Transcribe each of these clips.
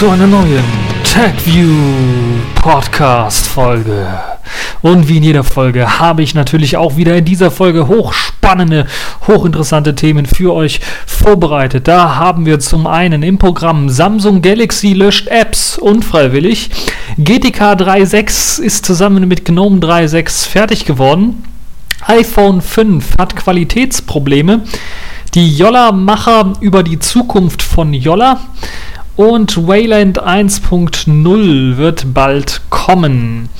zu einer neuen TagView Podcast Folge. Und wie in jeder Folge habe ich natürlich auch wieder in dieser Folge hochspannende, hochinteressante Themen für euch vorbereitet. Da haben wir zum einen im Programm Samsung Galaxy löscht Apps unfreiwillig. GTK 3.6 ist zusammen mit GNOME 3.6 fertig geworden. iPhone 5 hat Qualitätsprobleme. Die Jolla-Macher über die Zukunft von Jolla und Wayland 1.0 wird bald kommen.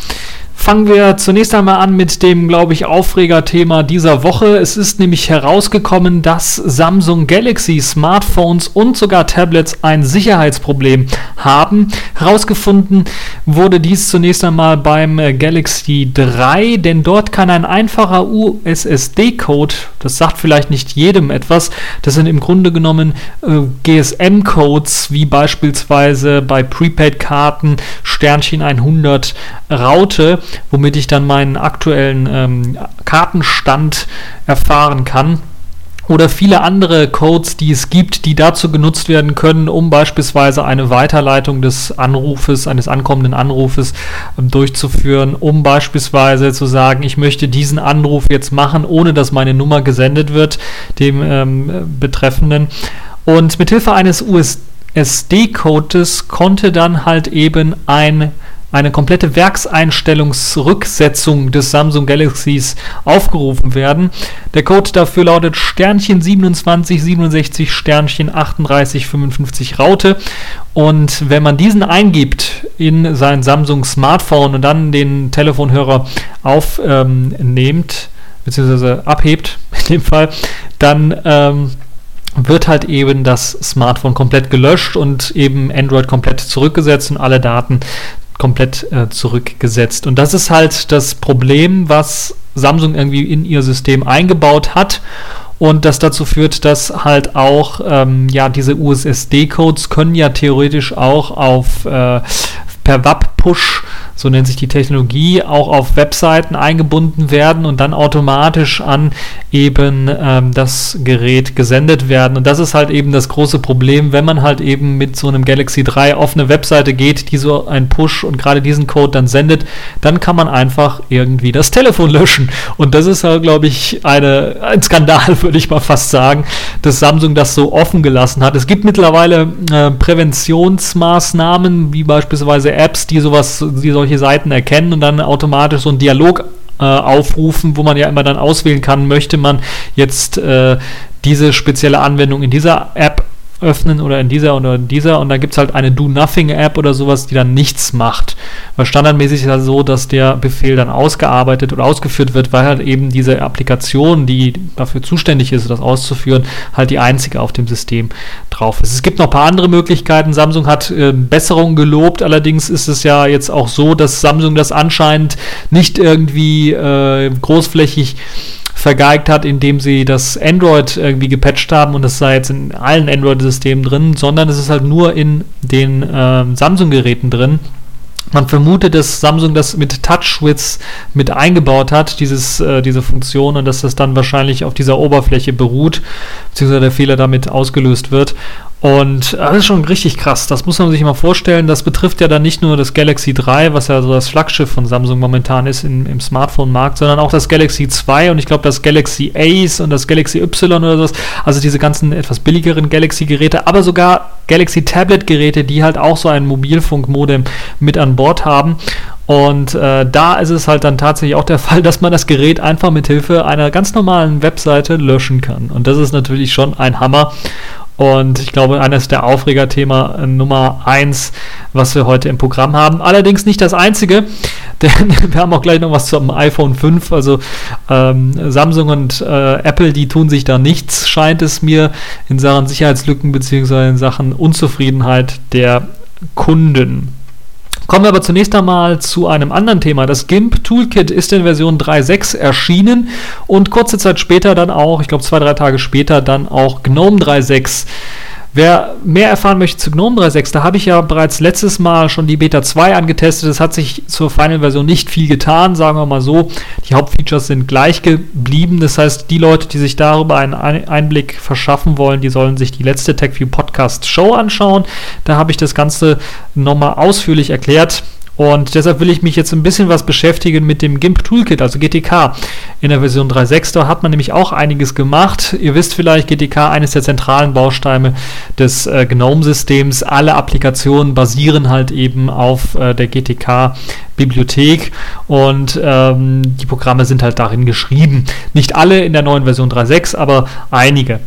Fangen wir zunächst einmal an mit dem, glaube ich, Aufregerthema dieser Woche. Es ist nämlich herausgekommen, dass Samsung Galaxy Smartphones und sogar Tablets ein Sicherheitsproblem haben. Herausgefunden wurde dies zunächst einmal beim Galaxy 3, denn dort kann ein einfacher USSD-Code, das sagt vielleicht nicht jedem etwas, das sind im Grunde genommen äh, GSM-Codes, wie beispielsweise bei Prepaid-Karten Sternchen 100 Raute womit ich dann meinen aktuellen ähm, Kartenstand erfahren kann oder viele andere Codes, die es gibt, die dazu genutzt werden können, um beispielsweise eine Weiterleitung des Anrufes, eines ankommenden Anrufes ähm, durchzuführen, um beispielsweise zu sagen, ich möchte diesen Anruf jetzt machen, ohne dass meine Nummer gesendet wird, dem ähm, Betreffenden. Und mithilfe eines USD-Codes konnte dann halt eben ein eine komplette Werkseinstellungsrücksetzung des Samsung Galaxies aufgerufen werden. Der Code dafür lautet Sternchen 2767 Sternchen 3855 Raute. Und wenn man diesen eingibt in sein Samsung Smartphone und dann den Telefonhörer aufnimmt, ähm, beziehungsweise abhebt, in dem Fall, dann ähm, wird halt eben das Smartphone komplett gelöscht und eben Android komplett zurückgesetzt und alle Daten komplett äh, zurückgesetzt. Und das ist halt das Problem, was Samsung irgendwie in ihr System eingebaut hat und das dazu führt, dass halt auch ähm, ja diese USSD-Codes können ja theoretisch auch auf äh, per WAP-Push so nennt sich die Technologie, auch auf Webseiten eingebunden werden und dann automatisch an eben ähm, das Gerät gesendet werden. Und das ist halt eben das große Problem, wenn man halt eben mit so einem Galaxy 3 auf eine Webseite geht, die so einen Push und gerade diesen Code dann sendet, dann kann man einfach irgendwie das Telefon löschen. Und das ist halt, glaube ich, eine, ein Skandal, würde ich mal fast sagen, dass Samsung das so offen gelassen hat. Es gibt mittlerweile äh, Präventionsmaßnahmen, wie beispielsweise Apps, die sowas, die solche solche Seiten erkennen und dann automatisch so einen Dialog äh, aufrufen, wo man ja immer dann auswählen kann, möchte man jetzt äh, diese spezielle Anwendung in dieser App öffnen oder in dieser oder in dieser und da gibt es halt eine Do-Nothing-App oder sowas, die dann nichts macht. Weil standardmäßig ist es so, dass der Befehl dann ausgearbeitet oder ausgeführt wird, weil halt eben diese Applikation, die dafür zuständig ist, das auszuführen, halt die einzige auf dem System drauf ist. Es gibt noch ein paar andere Möglichkeiten. Samsung hat äh, Besserungen gelobt, allerdings ist es ja jetzt auch so, dass Samsung das anscheinend nicht irgendwie äh, großflächig vergeigt hat, indem sie das Android irgendwie gepatcht haben und das sei jetzt in allen Android-Systemen drin, sondern es ist halt nur in den äh, Samsung-Geräten drin. Man vermutet, dass Samsung das mit TouchWiz mit eingebaut hat, dieses, äh, diese Funktion, und dass das dann wahrscheinlich auf dieser Oberfläche beruht, beziehungsweise der Fehler damit ausgelöst wird. Und das ist schon richtig krass. Das muss man sich mal vorstellen. Das betrifft ja dann nicht nur das Galaxy 3, was ja so das Flaggschiff von Samsung momentan ist in, im Smartphone-Markt, sondern auch das Galaxy 2 und ich glaube das Galaxy Ace und das Galaxy Y oder sowas. Also diese ganzen etwas billigeren Galaxy-Geräte, aber sogar Galaxy Tablet-Geräte, die halt auch so ein Mobilfunkmodem mit an Bord haben. Und äh, da ist es halt dann tatsächlich auch der Fall, dass man das Gerät einfach mit Hilfe einer ganz normalen Webseite löschen kann. Und das ist natürlich schon ein Hammer. Und ich glaube, eines der Aufregerthema äh, Nummer eins, was wir heute im Programm haben. Allerdings nicht das einzige, denn wir haben auch gleich noch was zum iPhone 5. Also ähm, Samsung und äh, Apple, die tun sich da nichts, scheint es mir, in Sachen Sicherheitslücken bzw. in Sachen Unzufriedenheit der Kunden. Kommen wir aber zunächst einmal zu einem anderen Thema. Das GIMP Toolkit ist in Version 3.6 erschienen und kurze Zeit später dann auch, ich glaube zwei, drei Tage später, dann auch GNOME 3.6 Wer mehr erfahren möchte zu GNOME 3.6, da habe ich ja bereits letztes Mal schon die Beta 2 angetestet. Es hat sich zur Final-Version nicht viel getan, sagen wir mal so. Die Hauptfeatures sind gleich geblieben. Das heißt, die Leute, die sich darüber einen Einblick verschaffen wollen, die sollen sich die letzte TechView Podcast Show anschauen. Da habe ich das Ganze nochmal ausführlich erklärt. Und deshalb will ich mich jetzt ein bisschen was beschäftigen mit dem GIMP Toolkit, also GTK in der Version 3.6. Da hat man nämlich auch einiges gemacht. Ihr wisst vielleicht, GTK, eines der zentralen Bausteine des äh, GNOME-Systems. Alle Applikationen basieren halt eben auf äh, der GTK-Bibliothek und ähm, die Programme sind halt darin geschrieben. Nicht alle in der neuen Version 3.6, aber einige.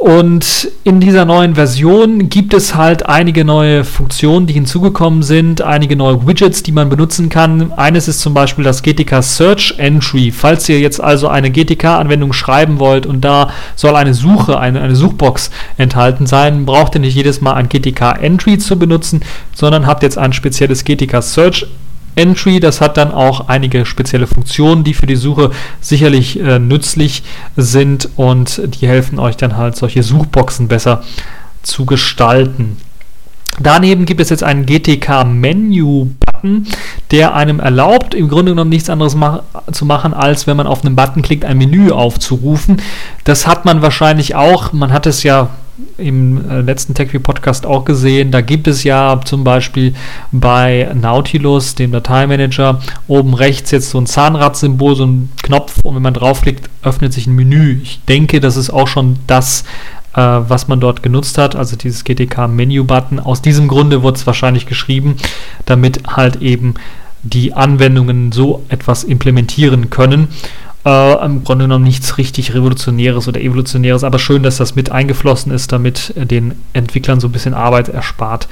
Und in dieser neuen Version gibt es halt einige neue Funktionen, die hinzugekommen sind, einige neue Widgets, die man benutzen kann. Eines ist zum Beispiel das GTK Search Entry. Falls ihr jetzt also eine GTK-Anwendung schreiben wollt und da soll eine Suche, eine, eine Suchbox enthalten sein, braucht ihr nicht jedes Mal ein GTK Entry zu benutzen, sondern habt jetzt ein spezielles GTK Search Entry Entry. Das hat dann auch einige spezielle Funktionen, die für die Suche sicherlich äh, nützlich sind und die helfen euch dann halt solche Suchboxen besser zu gestalten. Daneben gibt es jetzt einen GTK-Menü-Button, der einem erlaubt, im Grunde genommen nichts anderes mach zu machen, als wenn man auf einen Button klickt, ein Menü aufzurufen. Das hat man wahrscheinlich auch, man hat es ja im äh, letzten TechView-Podcast auch gesehen. Da gibt es ja zum Beispiel bei Nautilus, dem Dateimanager, oben rechts jetzt so ein Zahnradsymbol, so ein Knopf und wenn man draufklickt, öffnet sich ein Menü. Ich denke, das ist auch schon das, äh, was man dort genutzt hat, also dieses GTK-Menü-Button. Aus diesem Grunde wurde es wahrscheinlich geschrieben, damit halt eben die Anwendungen so etwas implementieren können. Äh, Im Grunde genommen nichts richtig Revolutionäres oder Evolutionäres, aber schön, dass das mit eingeflossen ist, damit den Entwicklern so ein bisschen Arbeit erspart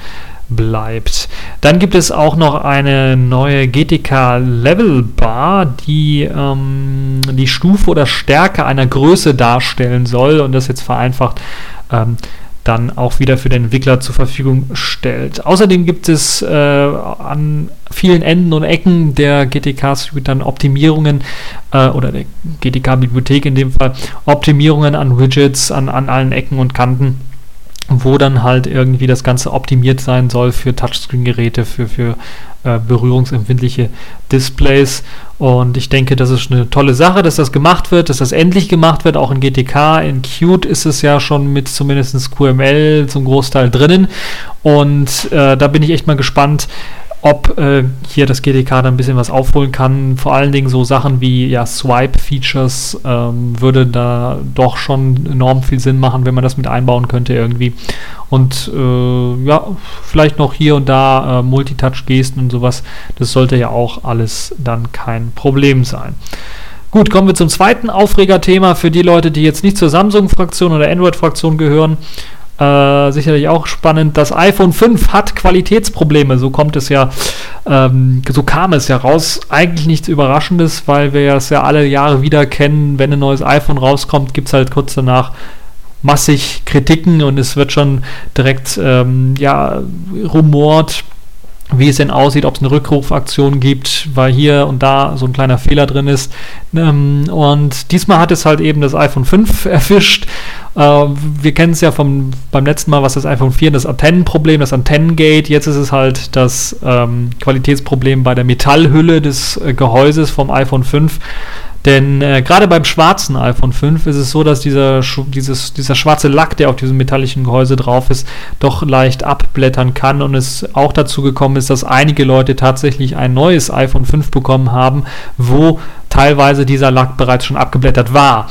bleibt. Dann gibt es auch noch eine neue GTK Level Bar, die ähm, die Stufe oder Stärke einer Größe darstellen soll und das jetzt vereinfacht ähm, dann auch wieder für den Entwickler zur Verfügung stellt. Außerdem gibt es äh, an vielen Enden und Ecken der GTK Suite dann Optimierungen äh, oder der GTK Bibliothek in dem Fall Optimierungen an Widgets an, an allen Ecken und Kanten wo dann halt irgendwie das Ganze optimiert sein soll für Touchscreen-Geräte, für, für äh, berührungsempfindliche Displays. Und ich denke, das ist eine tolle Sache, dass das gemacht wird, dass das endlich gemacht wird. Auch in GTK, in Qt ist es ja schon mit zumindest QML zum Großteil drinnen. Und äh, da bin ich echt mal gespannt, ob äh, hier das GTK dann ein bisschen was aufholen kann. Vor allen Dingen so Sachen wie ja, Swipe-Features ähm, würde da doch schon enorm viel Sinn machen, wenn man das mit einbauen könnte irgendwie. Und äh, ja, vielleicht noch hier und da äh, Multitouch-Gesten und sowas. Das sollte ja auch alles dann kein Problem sein. Gut, kommen wir zum zweiten Aufregerthema für die Leute, die jetzt nicht zur Samsung-Fraktion oder Android-Fraktion gehören. Äh, sicherlich auch spannend. Das iPhone 5 hat Qualitätsprobleme. So kommt es ja, ähm, so kam es ja raus. Eigentlich nichts Überraschendes, weil wir es ja alle Jahre wieder kennen. Wenn ein neues iPhone rauskommt, gibt es halt kurz danach massig Kritiken und es wird schon direkt ähm, ja, rumort wie es denn aussieht, ob es eine Rückrufaktion gibt, weil hier und da so ein kleiner Fehler drin ist. Ähm, und diesmal hat es halt eben das iPhone 5 erwischt. Äh, wir kennen es ja vom, beim letzten Mal, was das iPhone 4, das Antennenproblem, das Antennengate. Jetzt ist es halt das ähm, Qualitätsproblem bei der Metallhülle des äh, Gehäuses vom iPhone 5. Denn äh, gerade beim schwarzen iPhone 5 ist es so, dass dieser, dieses, dieser schwarze Lack, der auf diesem metallischen Gehäuse drauf ist, doch leicht abblättern kann. Und es auch dazu gekommen ist, dass einige Leute tatsächlich ein neues iPhone 5 bekommen haben, wo teilweise dieser Lack bereits schon abgeblättert war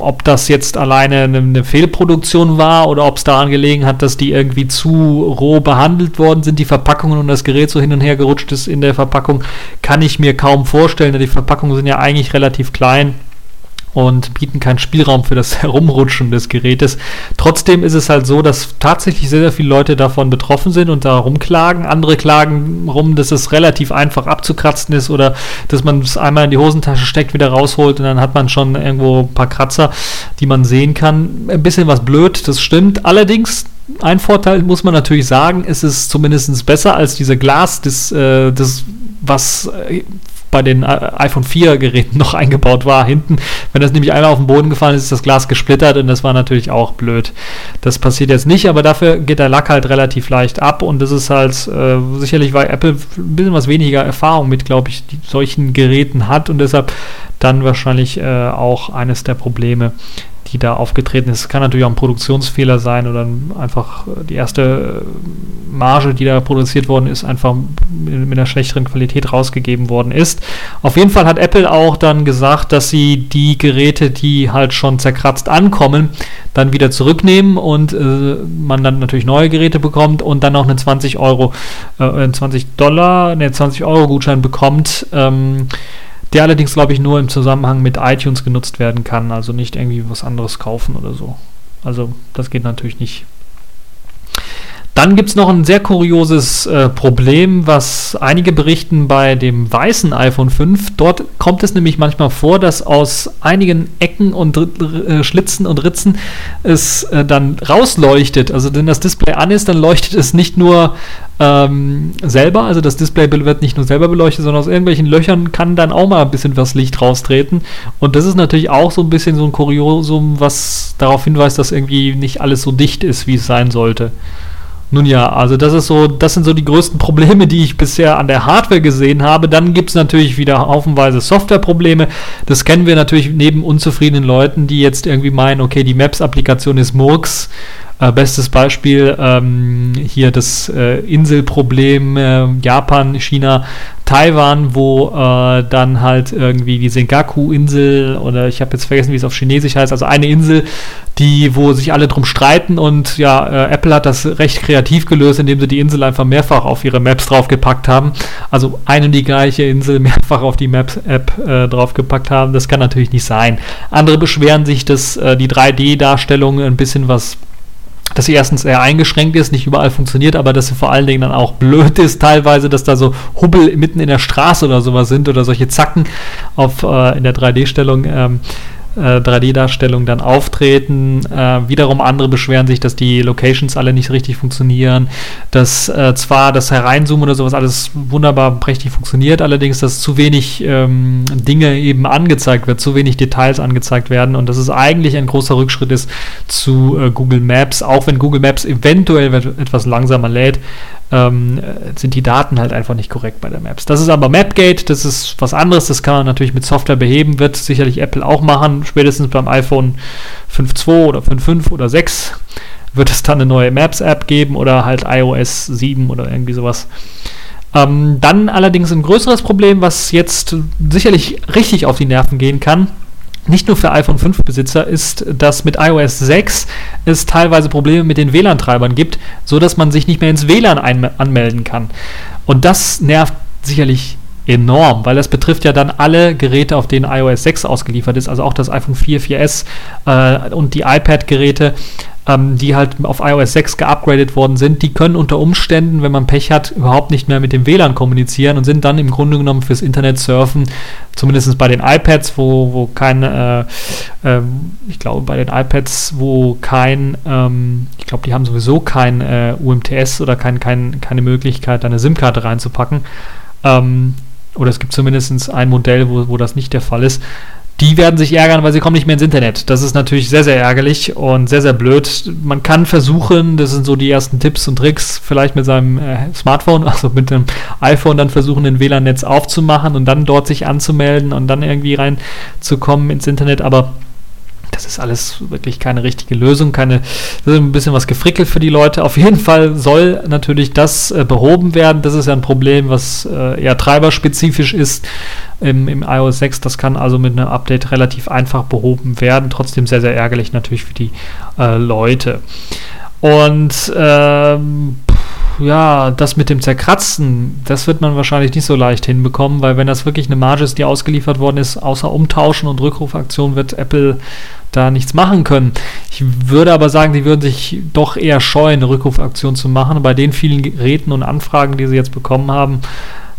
ob das jetzt alleine eine, eine, Fehlproduktion war oder ob es daran gelegen hat, dass die irgendwie zu roh behandelt worden sind, die Verpackungen und das Gerät so hin und her gerutscht ist in der Verpackung, kann ich mir kaum vorstellen. Die Verpackungen sind ja eigentlich relativ klein und bieten keinen Spielraum für das Herumrutschen des Gerätes. Trotzdem ist es halt so, dass tatsächlich sehr, sehr viele Leute davon betroffen sind und da rumklagen. Andere klagen rum, dass es relativ einfach abzukratzen ist oder dass man es einmal in die Hosentasche steckt, wieder rausholt und dann hat man schon irgendwo ein paar Kratzer, die man sehen kann. Ein bisschen was blöd, das stimmt. Allerdings ein Vorteil muss man natürlich sagen, ist es zumindest besser als dieser Glas, das, äh, das was äh, bei den äh, iPhone 4 Geräten noch eingebaut war hinten. Wenn das nämlich einmal auf den Boden gefallen ist, ist das Glas gesplittert und das war natürlich auch blöd. Das passiert jetzt nicht, aber dafür geht der Lack halt relativ leicht ab und das ist halt äh, sicherlich, weil Apple ein bisschen was weniger Erfahrung mit, glaube ich, solchen Geräten hat und deshalb dann wahrscheinlich äh, auch eines der Probleme, die da aufgetreten ist. Es kann natürlich auch ein Produktionsfehler sein oder einfach die erste Marge, die da produziert worden ist, einfach mit einer schlechteren Qualität rausgegeben worden ist. Auf jeden Fall hat Apple auch dann gesagt, dass sie die Geräte, die halt schon zerkratzt ankommen, dann wieder zurücknehmen und äh, man dann natürlich neue Geräte bekommt und dann auch einen 20 Euro, äh, 20 Dollar, ne 20 Euro Gutschein bekommt. Ähm, der allerdings, glaube ich, nur im Zusammenhang mit iTunes genutzt werden kann, also nicht irgendwie was anderes kaufen oder so. Also das geht natürlich nicht. Dann gibt es noch ein sehr kurioses äh, Problem, was einige berichten bei dem weißen iPhone 5. Dort kommt es nämlich manchmal vor, dass aus einigen Ecken und äh, Schlitzen und Ritzen es äh, dann rausleuchtet. Also wenn das Display an ist, dann leuchtet es nicht nur ähm, selber, also das Display wird nicht nur selber beleuchtet, sondern aus irgendwelchen Löchern kann dann auch mal ein bisschen was Licht raustreten. Und das ist natürlich auch so ein bisschen so ein Kuriosum, was darauf hinweist, dass irgendwie nicht alles so dicht ist, wie es sein sollte. Nun ja, also das ist so, das sind so die größten Probleme, die ich bisher an der Hardware gesehen habe. Dann gibt es natürlich wieder haufenweise Softwareprobleme. Das kennen wir natürlich neben unzufriedenen Leuten, die jetzt irgendwie meinen, okay, die Maps-Applikation ist Murks äh, bestes Beispiel ähm, hier das äh, Inselproblem äh, Japan, China, Taiwan, wo äh, dann halt irgendwie die Senkaku-Insel oder ich habe jetzt vergessen, wie es auf Chinesisch heißt, also eine Insel, die, wo sich alle drum streiten und ja, äh, Apple hat das recht kreativ gelöst, indem sie die Insel einfach mehrfach auf ihre Maps draufgepackt haben. Also eine und die gleiche Insel mehrfach auf die Maps-App äh, draufgepackt haben. Das kann natürlich nicht sein. Andere beschweren sich, dass die 3D-Darstellung ein bisschen was dass sie erstens eher eingeschränkt ist, nicht überall funktioniert, aber dass sie vor allen Dingen dann auch blöd ist teilweise, dass da so Hubbel mitten in der Straße oder sowas sind oder solche Zacken auf, äh, in der 3D-Stellung. Ähm, 3D-Darstellung äh, dann auftreten. Äh, wiederum andere beschweren sich, dass die Locations alle nicht richtig funktionieren, dass äh, zwar das Hereinzoomen oder sowas alles wunderbar prächtig funktioniert, allerdings, dass zu wenig ähm, Dinge eben angezeigt wird, zu wenig Details angezeigt werden und dass es eigentlich ein großer Rückschritt ist zu äh, Google Maps, auch wenn Google Maps eventuell etwas langsamer lädt ähm, sind die Daten halt einfach nicht korrekt bei der Maps. Das ist aber Mapgate, das ist was anderes, das kann man natürlich mit Software beheben, wird sicherlich Apple auch machen, spätestens beim iPhone 5.2 oder 5.5 oder 6 wird es dann eine neue Maps-App geben oder halt iOS 7 oder irgendwie sowas. Ähm, dann allerdings ein größeres Problem, was jetzt sicherlich richtig auf die Nerven gehen kann, nicht nur für iPhone 5 Besitzer ist, dass mit iOS 6 es teilweise Probleme mit den WLAN-Treibern gibt, so dass man sich nicht mehr ins WLAN anmelden kann. Und das nervt sicherlich enorm, weil das betrifft ja dann alle Geräte, auf denen iOS 6 ausgeliefert ist, also auch das iPhone 4, 4S äh, und die iPad-Geräte ähm, die halt auf iOS 6 geupgradet worden sind, die können unter Umständen, wenn man Pech hat, überhaupt nicht mehr mit dem WLAN kommunizieren und sind dann im Grunde genommen fürs Internet surfen, zumindest bei den iPads, wo, wo kein, äh, äh, ich glaube bei den iPads, wo kein, ähm, ich glaube, die haben sowieso kein äh, UMTS oder kein, kein, keine Möglichkeit, eine SIM-Karte reinzupacken. Ähm, oder es gibt zumindest ein Modell, wo, wo das nicht der Fall ist die werden sich ärgern, weil sie kommen nicht mehr ins Internet. Das ist natürlich sehr, sehr ärgerlich und sehr, sehr blöd. Man kann versuchen, das sind so die ersten Tipps und Tricks, vielleicht mit seinem äh, Smartphone, also mit dem iPhone dann versuchen, ein WLAN-Netz aufzumachen und dann dort sich anzumelden und dann irgendwie reinzukommen ins Internet. Aber das ist alles wirklich keine richtige Lösung, keine, das ist ein bisschen was gefrickelt für die Leute. Auf jeden Fall soll natürlich das äh, behoben werden. Das ist ja ein Problem, was äh, eher treiberspezifisch ist im, im iOS 6. Das kann also mit einem Update relativ einfach behoben werden. Trotzdem sehr, sehr ärgerlich natürlich für die äh, Leute. Und ähm, ja, das mit dem Zerkratzen, das wird man wahrscheinlich nicht so leicht hinbekommen, weil wenn das wirklich eine Marge ist, die ausgeliefert worden ist, außer Umtauschen und Rückrufaktion, wird Apple da nichts machen können. Ich würde aber sagen, sie würden sich doch eher scheuen, eine Rückrufaktion zu machen. Bei den vielen Geräten und Anfragen, die sie jetzt bekommen haben,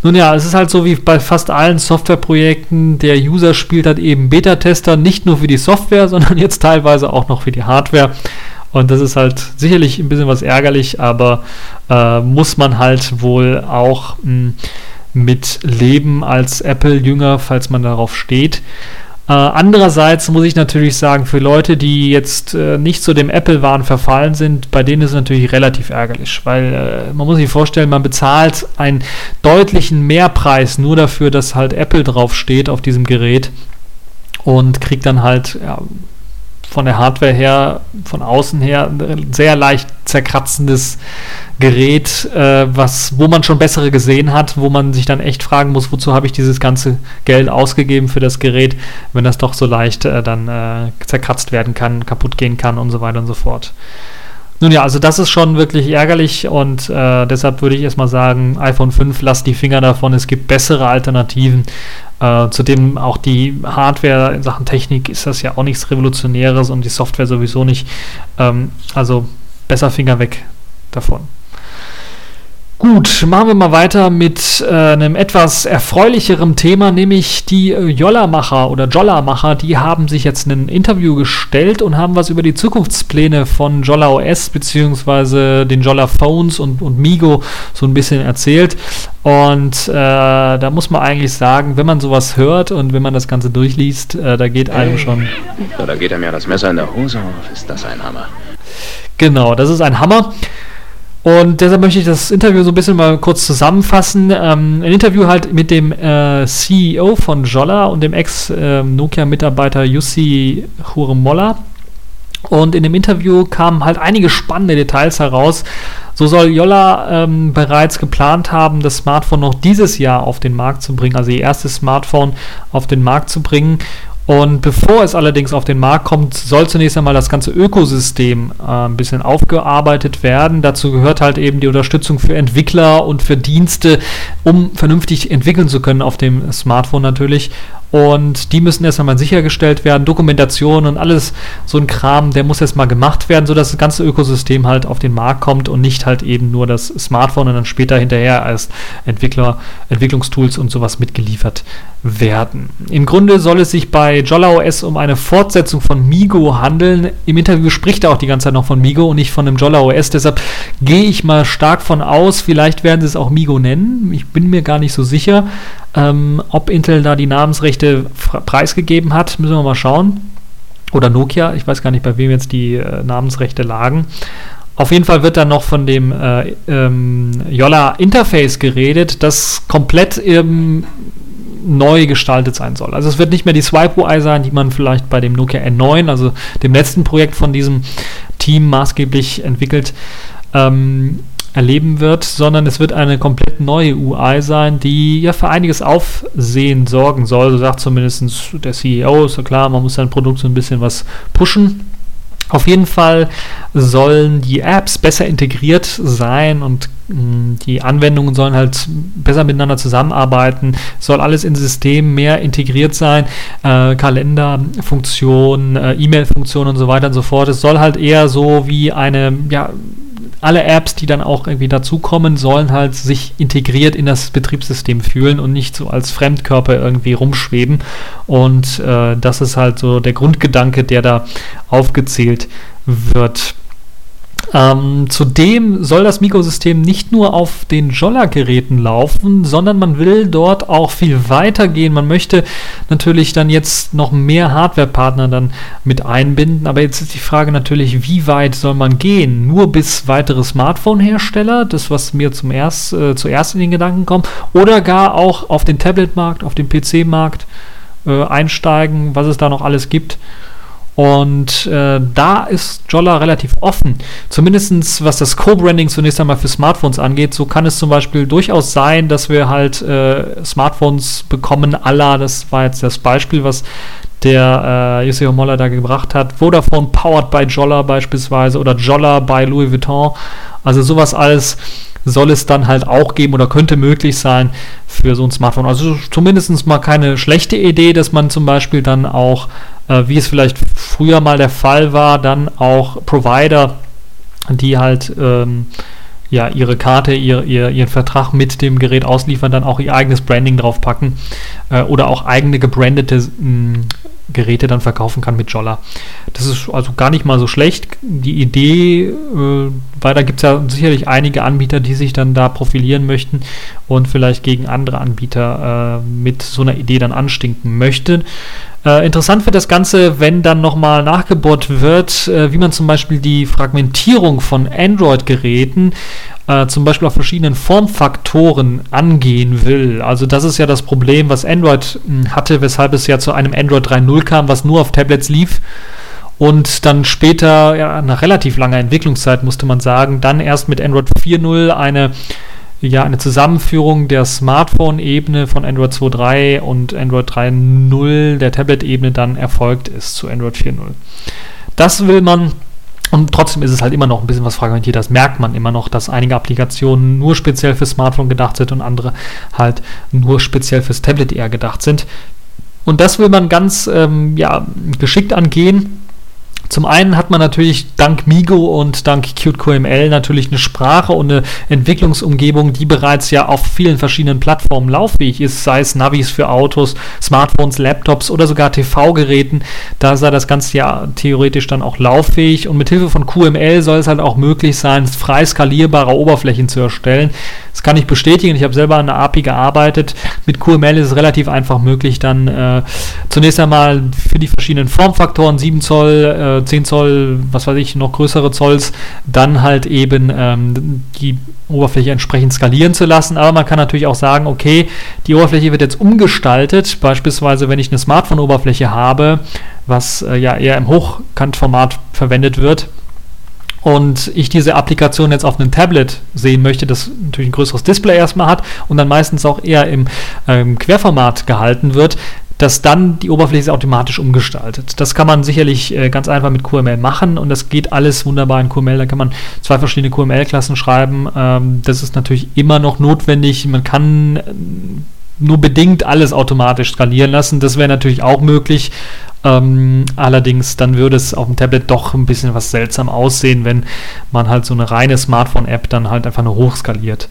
nun ja, es ist halt so wie bei fast allen Softwareprojekten, der User spielt halt eben Beta-Tester, nicht nur für die Software, sondern jetzt teilweise auch noch für die Hardware. Und das ist halt sicherlich ein bisschen was ärgerlich, aber äh, muss man halt wohl auch mh, hm, mit leben als Apple-Jünger, falls man darauf steht. Äh, andererseits muss ich natürlich sagen, für Leute, die jetzt äh, nicht zu dem Apple-Wahn verfallen sind, bei denen ist es natürlich relativ ärgerlich, weil äh, man muss sich vorstellen, man bezahlt einen deutlichen Mehrpreis nur dafür, dass halt Apple draufsteht auf diesem Gerät und kriegt dann halt ja, von der Hardware her, von außen her, ein sehr leicht zerkratzendes Gerät, äh, was, wo man schon bessere gesehen hat, wo man sich dann echt fragen muss, wozu habe ich dieses ganze Geld ausgegeben für das Gerät, wenn das doch so leicht äh, dann äh, zerkratzt werden kann, kaputt gehen kann und so weiter und so fort. Nun ja, also das ist schon wirklich ärgerlich und äh, deshalb würde ich erstmal sagen, iPhone 5, lasst die Finger davon, es gibt bessere Alternativen. Äh, zudem auch die Hardware in Sachen Technik ist das ja auch nichts Revolutionäres und die Software sowieso nicht. Ähm, also besser Finger weg davon. Gut, machen wir mal weiter mit äh, einem etwas erfreulicherem Thema, nämlich die äh, Jolla-Macher oder Jolla-Macher, die haben sich jetzt ein Interview gestellt und haben was über die Zukunftspläne von Jolla OS bzw. den Jolla Phones und, und Migo so ein bisschen erzählt. Und äh, da muss man eigentlich sagen, wenn man sowas hört und wenn man das Ganze durchliest, äh, da geht einem schon. Da geht einem ja das Messer in der Hose auf, ist das ein Hammer. Genau, das ist ein Hammer. Und deshalb möchte ich das Interview so ein bisschen mal kurz zusammenfassen. Ähm, ein Interview halt mit dem äh, CEO von Jolla und dem Ex-Nokia-Mitarbeiter ähm, Jussi Huremolla. Und in dem Interview kamen halt einige spannende Details heraus. So soll Jolla ähm, bereits geplant haben, das Smartphone noch dieses Jahr auf den Markt zu bringen, also ihr erstes Smartphone auf den Markt zu bringen. Und bevor es allerdings auf den Markt kommt, soll zunächst einmal das ganze Ökosystem äh, ein bisschen aufgearbeitet werden. Dazu gehört halt eben die Unterstützung für Entwickler und für Dienste, um vernünftig entwickeln zu können auf dem Smartphone natürlich. Und die müssen erst einmal sichergestellt werden. Dokumentation und alles so ein Kram, der muss erstmal gemacht werden, sodass das ganze Ökosystem halt auf den Markt kommt und nicht halt eben nur das Smartphone und dann später hinterher als Entwickler, Entwicklungstools und sowas mitgeliefert werden. Im Grunde soll es sich bei Jolla OS um eine Fortsetzung von Migo handeln. Im Interview spricht er auch die ganze Zeit noch von Migo und nicht von dem Jolla OS. Deshalb gehe ich mal stark von aus, vielleicht werden sie es auch Migo nennen. Ich bin mir gar nicht so sicher, ähm, ob Intel da die Namensrechte preisgegeben hat. Müssen wir mal schauen. Oder Nokia, ich weiß gar nicht, bei wem jetzt die äh, Namensrechte lagen. Auf jeden Fall wird dann noch von dem äh, ähm, Yolla Interface geredet, das komplett ähm, neu gestaltet sein soll. Also es wird nicht mehr die Swipe UI sein, die man vielleicht bei dem Nokia N9, also dem letzten Projekt von diesem Team maßgeblich entwickelt, ähm, erleben wird, sondern es wird eine komplett neue UI sein, die ja für einiges Aufsehen sorgen soll. So sagt zumindest der CEO, ist ja klar, man muss sein Produkt so ein bisschen was pushen. Auf jeden Fall sollen die Apps besser integriert sein und mm, die Anwendungen sollen halt besser miteinander zusammenarbeiten, soll alles in System mehr integriert sein, äh, Kalenderfunktionen, äh, E-Mail-Funktionen und so weiter und so fort. Es soll halt eher so wie eine ja, alle Apps, die dann auch irgendwie dazukommen, sollen halt sich integriert in das Betriebssystem fühlen und nicht so als Fremdkörper irgendwie rumschweben. Und äh, das ist halt so der Grundgedanke, der da aufgezählt wird. Ähm, zudem soll das Mikrosystem nicht nur auf den Jolla-Geräten laufen, sondern man will dort auch viel weiter gehen. Man möchte natürlich dann jetzt noch mehr Hardware-Partner dann mit einbinden. Aber jetzt ist die Frage natürlich, wie weit soll man gehen? Nur bis weitere Smartphone-Hersteller, das was mir zum erst, äh, zuerst in den Gedanken kommt, oder gar auch auf den Tablet-Markt, auf den PC-Markt äh, einsteigen, was es da noch alles gibt. Und äh, da ist Jolla relativ offen. Zumindest was das Co-Branding zunächst einmal für Smartphones angeht. So kann es zum Beispiel durchaus sein, dass wir halt äh, Smartphones bekommen, aller, das war jetzt das Beispiel, was der äh, Yusio Moller da gebracht hat. Vodafone powered by Jolla beispielsweise oder Jolla by Louis Vuitton. Also sowas alles soll es dann halt auch geben oder könnte möglich sein für so ein Smartphone. Also zumindest mal keine schlechte Idee, dass man zum Beispiel dann auch äh, wie es vielleicht früher mal der Fall war, dann auch Provider, die halt ähm, ja, ihre Karte, ihr, ihr, ihren Vertrag mit dem Gerät ausliefern, dann auch ihr eigenes Branding draufpacken äh, oder auch eigene gebrandete mh, Geräte dann verkaufen kann mit Jolla. Das ist also gar nicht mal so schlecht. Die Idee, äh, weil da gibt es ja sicherlich einige Anbieter, die sich dann da profilieren möchten und vielleicht gegen andere Anbieter äh, mit so einer Idee dann anstinken möchten. Äh, interessant wird das Ganze, wenn dann nochmal nachgebohrt wird, äh, wie man zum Beispiel die Fragmentierung von Android-Geräten äh, zum Beispiel auf verschiedenen Formfaktoren angehen will. Also das ist ja das Problem, was Android mh, hm, hatte, weshalb es ja zu einem Android 3.0 kam, was nur auf Tablets lief. Und dann später, ja, nach relativ langer Entwicklungszeit, musste man sagen, dann erst mit Android 4.0 eine ja eine Zusammenführung der Smartphone-Ebene von Android 2.3 und Android 3.0 der Tablet-Ebene dann erfolgt ist zu Android 4.0. Das will man und trotzdem ist es halt immer noch ein bisschen was fragmentiert. Das merkt man immer noch, dass einige Applikationen nur speziell fürs Smartphone gedacht sind und andere halt nur speziell fürs Tablet eher gedacht sind. Und das will man ganz ähm, ja, geschickt angehen zum einen hat man natürlich dank Migo und dank QtQML natürlich eine Sprache und eine Entwicklungsumgebung, die bereits ja auf vielen verschiedenen Plattformen lauffähig ist, sei es Navis für Autos, Smartphones, Laptops oder sogar TV-Geräten. Da sei das Ganze ja theoretisch dann auch lauffähig und mit Hilfe von QML soll es halt auch möglich sein, frei skalierbare Oberflächen zu erstellen. Das kann ich bestätigen. Ich habe selber an der API gearbeitet. Mit QML ist es relativ einfach möglich, dann äh, zunächst einmal für die verschiedenen Formfaktoren 7 Zoll, äh, 10 Zoll, was weiß ich, noch größere Zolls, dann halt eben ähm, die Oberfläche entsprechend skalieren zu lassen. Aber man kann natürlich auch sagen, okay, die Oberfläche wird jetzt umgestaltet. Beispielsweise, wenn ich eine Smartphone-Oberfläche habe, was äh, ja eher im Hochkantformat verwendet wird, und ich diese Applikation jetzt auf einem Tablet sehen möchte, das natürlich ein größeres Display erstmal hat und dann meistens auch eher im ähm, Querformat gehalten wird, dass dann die Oberfläche automatisch umgestaltet. Das kann man sicherlich äh, ganz einfach mit QML machen und das geht alles wunderbar in QML. Da kann man zwei verschiedene QML-Klassen schreiben. Ähm, das ist natürlich immer noch notwendig. Man kann äh, nur bedingt alles automatisch skalieren lassen. Das wäre natürlich auch möglich. Ähm, allerdings dann würde es auf dem Tablet doch ein bisschen was seltsam aussehen, wenn man halt so eine reine Smartphone-App dann halt einfach nur hochskaliert.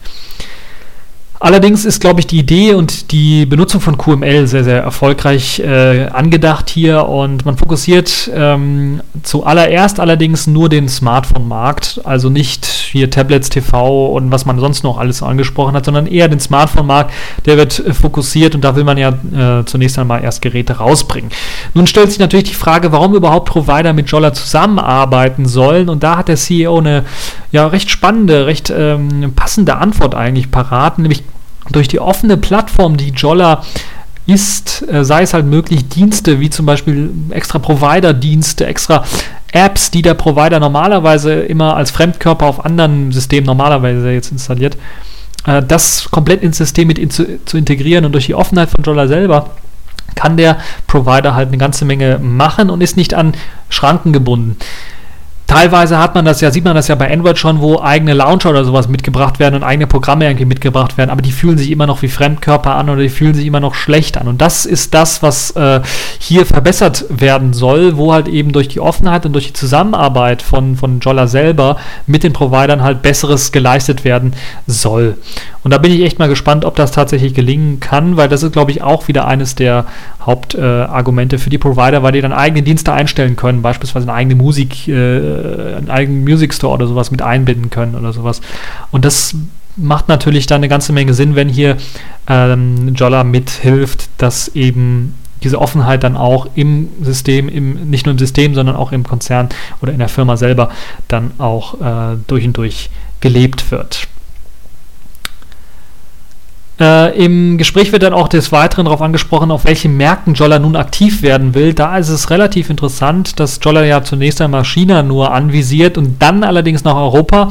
Allerdings ist, glaube ich, die Idee und die Benutzung von QML sehr, sehr erfolgreich äh, angedacht hier und man fokussiert ähm, zuallererst allerdings nur den Smartphone-Markt, also nicht hier Tablets, TV und was man sonst noch alles angesprochen hat, sondern eher den Smartphone-Markt, der wird äh, fokussiert und da will man ja äh, zunächst einmal erst Geräte rausbringen. Nun stellt sich natürlich die Frage, warum überhaupt Provider mit Jolla zusammenarbeiten sollen und da hat der CEO eine ja, recht spannende, recht ähm, passende Antwort eigentlich parat, nämlich durch die offene Plattform, die Jolla ist, äh, sei es halt möglich, Dienste wie zum Beispiel extra Provider-Dienste, extra Apps, die der Provider normalerweise immer als Fremdkörper auf anderen Systemen normalerweise jetzt installiert, äh, das komplett ins System mit in zu, zu integrieren und durch die Offenheit von Jolla selber kann der Provider halt eine ganze Menge machen und ist nicht an Schranken gebunden. Teilweise hat man das ja, sieht man das ja bei Android schon, wo eigene Launcher oder sowas mitgebracht werden und eigene Programme irgendwie mitgebracht werden, aber die fühlen sich immer noch wie Fremdkörper an oder die fühlen sich immer noch schlecht an. Und das ist das, was äh, hier verbessert werden soll, wo halt eben durch die Offenheit und durch die Zusammenarbeit von, von Jolla selber mit den Providern halt Besseres geleistet werden soll. Und da bin ich echt mal gespannt, ob das tatsächlich gelingen kann, weil das ist, glaube ich, auch wieder eines der Hauptargumente äh, für die Provider, weil die dann eigene Dienste einstellen können, beispielsweise eine eigene Musik. Äh, äh, einen eigenen Music Store oder sowas mit einbinden können oder sowas. Und das macht natürlich dann eine ganze Menge Sinn, wenn hier ähm, Jolla mithilft, dass eben diese Offenheit dann auch im System, im, nicht nur im System, sondern auch im Konzern oder in der Firma selber dann auch äh, durch und durch gelebt wird. Äh, Im Gespräch wird dann auch des Weiteren darauf angesprochen, auf welchen Märkten Jolla nun aktiv werden will. Da ist es relativ interessant, dass Jolla ja zunächst einmal China nur anvisiert und dann allerdings noch Europa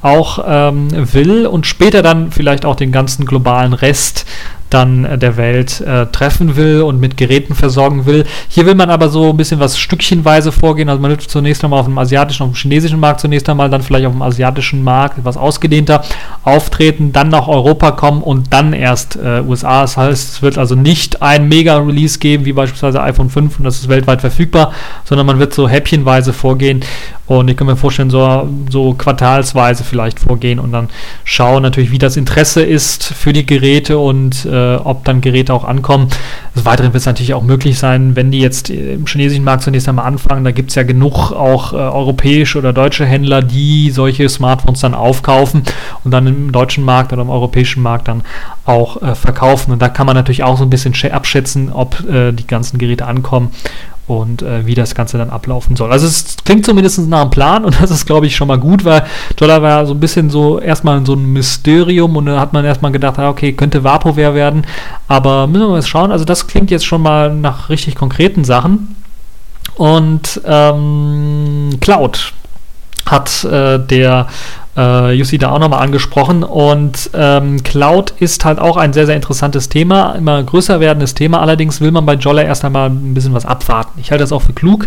auch ähm, will und später dann vielleicht auch den ganzen globalen Rest dann äh, der Welt äh, treffen will und mit Geräten versorgen will. Hier will man aber so ein bisschen was stückchenweise vorgehen. Also man wird zunächst einmal auf dem asiatischen, auf dem chinesischen Markt zunächst einmal, dann vielleicht auf dem asiatischen Markt etwas ausgedehnter auftreten, dann nach Europa kommen und dann erst äh, USA. Das heißt, es wird also nicht ein Mega-Release geben, wie beispielsweise iPhone 5 und das ist weltweit verfügbar, sondern man wird so häppchenweise vorgehen und ich kann mir vorstellen, so, so quartalsweise vielleicht vorgehen und dann schauen natürlich, wie das Interesse ist für die Geräte und äh, äh, ob dann Geräte auch ankommen. Des Weiteren wird es natürlich auch möglich sein, wenn die jetzt im chinesischen Markt zunächst einmal anfangen, da gibt es ja genug auch äh, europäische oder deutsche Händler, die solche Smartphones dann aufkaufen und dann im deutschen Markt oder im europäischen Markt dann auch äh, verkaufen. Und da kann man natürlich auch so ein bisschen abschätzen, ob äh, die ganzen Geräte ankommen und äh, wie das Ganze dann ablaufen soll. Also es klingt zumindest nach einem Plan und das ist, glaube ich, schon mal gut, weil Dollar war so ein bisschen so erstmal so ein Mysterium und da hat man erstmal gedacht, ah, okay, könnte Vaporware werden, aber müssen wir mal schauen. Also das klingt jetzt schon mal nach richtig konkreten Sachen. Und ähm, Cloud hat äh, der äh, Jussi da auch nochmal angesprochen. Und ähm, Cloud ist halt auch ein sehr, sehr interessantes Thema, immer größer werdendes Thema. Allerdings will man bei Jolla erst einmal ein bisschen was abwarten. Ich halte das auch für klug,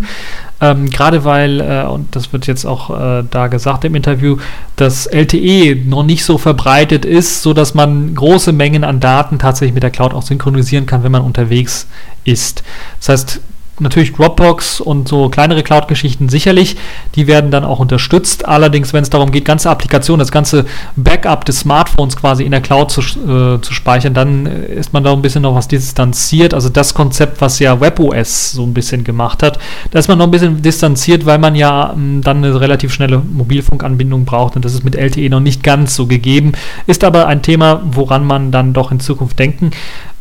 ähm, gerade weil, äh, und das wird jetzt auch äh, da gesagt im Interview, dass LTE noch nicht so verbreitet ist, sodass man große Mengen an Daten tatsächlich mit der Cloud auch synchronisieren kann, wenn man unterwegs ist. Das heißt, natürlich Dropbox und so kleinere Cloud-Geschichten sicherlich, die werden dann auch unterstützt. Allerdings, wenn es darum geht, ganze Applikationen, das ganze Backup des Smartphones quasi in der Cloud zu, äh, zu speichern, dann ist man da ein bisschen noch was distanziert. Also das Konzept, was ja WebOS so ein bisschen gemacht hat, da ist man noch ein bisschen distanziert, weil man ja m, hm, dann eine relativ schnelle Mobilfunkanbindung braucht und das ist mit LTE noch nicht ganz so gegeben. Ist aber ein Thema, woran man dann doch in Zukunft denken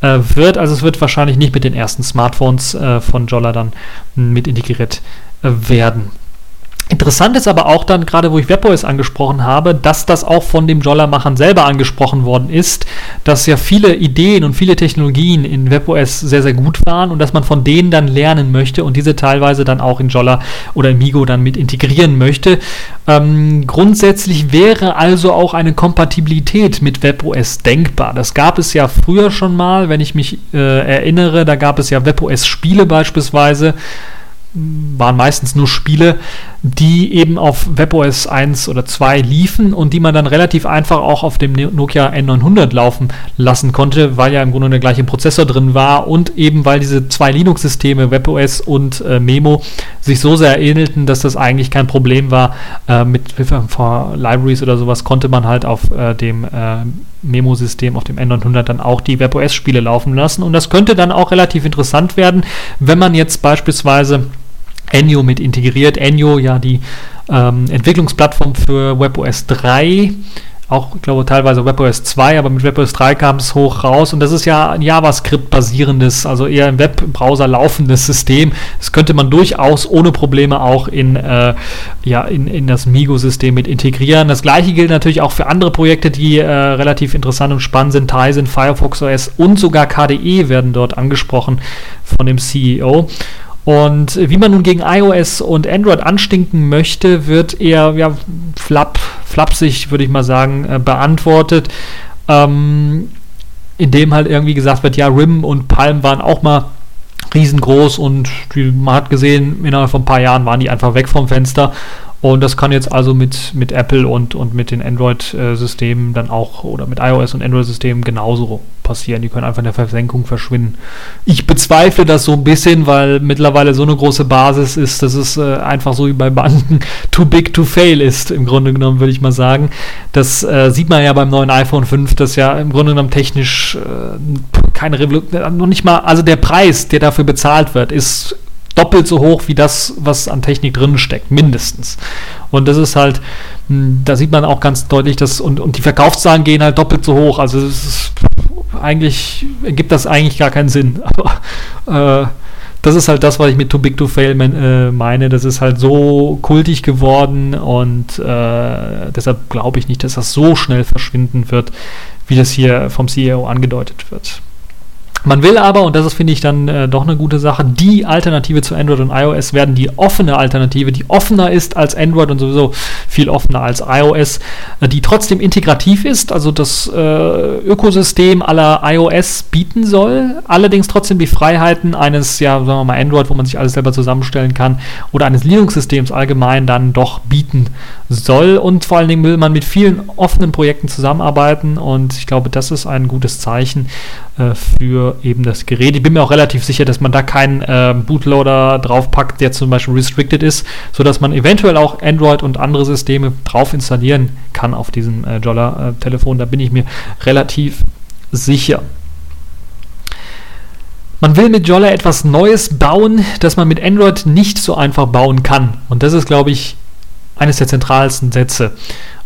äh, wird. Also es wird wahrscheinlich nicht mit den ersten Smartphones äh, von Jolla dann mit integriert äh, werden. Interessant ist aber auch dann, gerade wo ich WebOS angesprochen habe, dass das auch von dem Jolla-Machern selber angesprochen worden ist, dass ja viele Ideen und viele Technologien in WebOS sehr, sehr gut waren und dass man von denen dann lernen möchte und diese teilweise dann auch in Jolla oder in Migo dann mit integrieren möchte. Ähm, grundsätzlich wäre also auch eine Kompatibilität mit WebOS denkbar. Das gab es ja früher schon mal, wenn ich mich äh, erinnere, da gab es ja WebOS-Spiele beispielsweise waren meistens nur Spiele, die eben auf WebOS 1 oder 2 liefen und die man dann relativ einfach auch auf dem Nokia N900 laufen lassen konnte, weil ja im Grunde der gleiche Prozessor drin war und eben weil diese zwei Linux-Systeme, WebOS und äh, Memo, sich so sehr ähnelten, dass das eigentlich kein Problem war. Äh, mit von Libraries oder sowas konnte man halt auf äh, dem äh, Memo-System, auf dem N900 dann auch die WebOS-Spiele laufen lassen und das könnte dann auch relativ interessant werden, wenn man jetzt beispielsweise Enyo mit integriert. Enyo ja die ähm, Entwicklungsplattform für WebOS 3 auch, ich glaube, teilweise WebOS 2, aber mit WebOS 3 kam es hoch raus und das ist ja ein JavaScript-basierendes, also eher im Webbrowser laufendes System. Das könnte man durchaus ohne Probleme auch in, äh, ja, in, in das Migo-System mit integrieren. Das gleiche gilt natürlich auch für andere Projekte, die äh, relativ interessant und spannend sind. Tizen, Firefox OS und sogar KDE werden dort angesprochen von dem CEO. Und wie man nun gegen iOS und Android anstinken möchte, wird eher ja, flapp, flapsig, würde ich mal sagen, äh, beantwortet. Ähm, indem halt irgendwie gesagt wird, ja, RIM und Palm waren auch mal riesengroß und die, man hat gesehen, innerhalb von ein paar Jahren waren die einfach weg vom Fenster. Und das kann jetzt also mit, mit Apple und, und mit den Android-Systemen dann auch oder mit iOS und Android-Systemen genauso passieren. Die können einfach in der Versenkung verschwinden. Ich bezweifle das so ein bisschen, weil mittlerweile so eine große Basis ist, dass es äh, einfach so wie bei Banken too big to fail ist, im Grunde genommen, würde ich mal sagen. Das äh, sieht man ja beim neuen iPhone 5, das ja im Grunde genommen technisch äh, keine Revolution, noch nicht mal, also der Preis, der dafür bezahlt wird, ist doppelt so hoch wie das, was an Technik drin steckt, mindestens. Und das ist halt, hm, da sieht man auch ganz deutlich, dass, und, und die Verkaufszahlen gehen halt doppelt so hoch. Also ist, eigentlich gibt das eigentlich gar keinen Sinn. Aber äh, das ist halt das, was ich mit Too Big to Fail äh, meine. Das ist halt so kultig geworden und äh, deshalb glaube ich nicht, dass das so schnell verschwinden wird, wie das hier vom CEO angedeutet wird. Man will aber, und das ist, finde ich, dann äh, doch eine gute Sache, die Alternative zu Android und iOS werden die offene Alternative, die offener ist als Android und sowieso viel offener als iOS, äh, die trotzdem integrativ ist, also das äh, Ökosystem aller iOS bieten soll, allerdings trotzdem die Freiheiten eines, ja, sagen wir mal, Android, wo man sich alles selber zusammenstellen kann, oder eines Linux-Systems allgemein dann doch bieten soll. Und vor allen Dingen will man mit vielen offenen Projekten zusammenarbeiten und ich glaube, das ist ein gutes Zeichen äh, für eben das Gerät. Ich bin mir auch relativ sicher, dass man da keinen äh, Bootloader draufpackt, der zum Beispiel restricted ist, sodass man eventuell auch Android und andere Systeme drauf installieren kann auf diesem äh, Jolla-Telefon. Da bin ich mir relativ sicher. Man will mit Jolla etwas Neues bauen, das man mit Android nicht so einfach bauen kann. Und das ist, glaube ich, eines der zentralsten Sätze.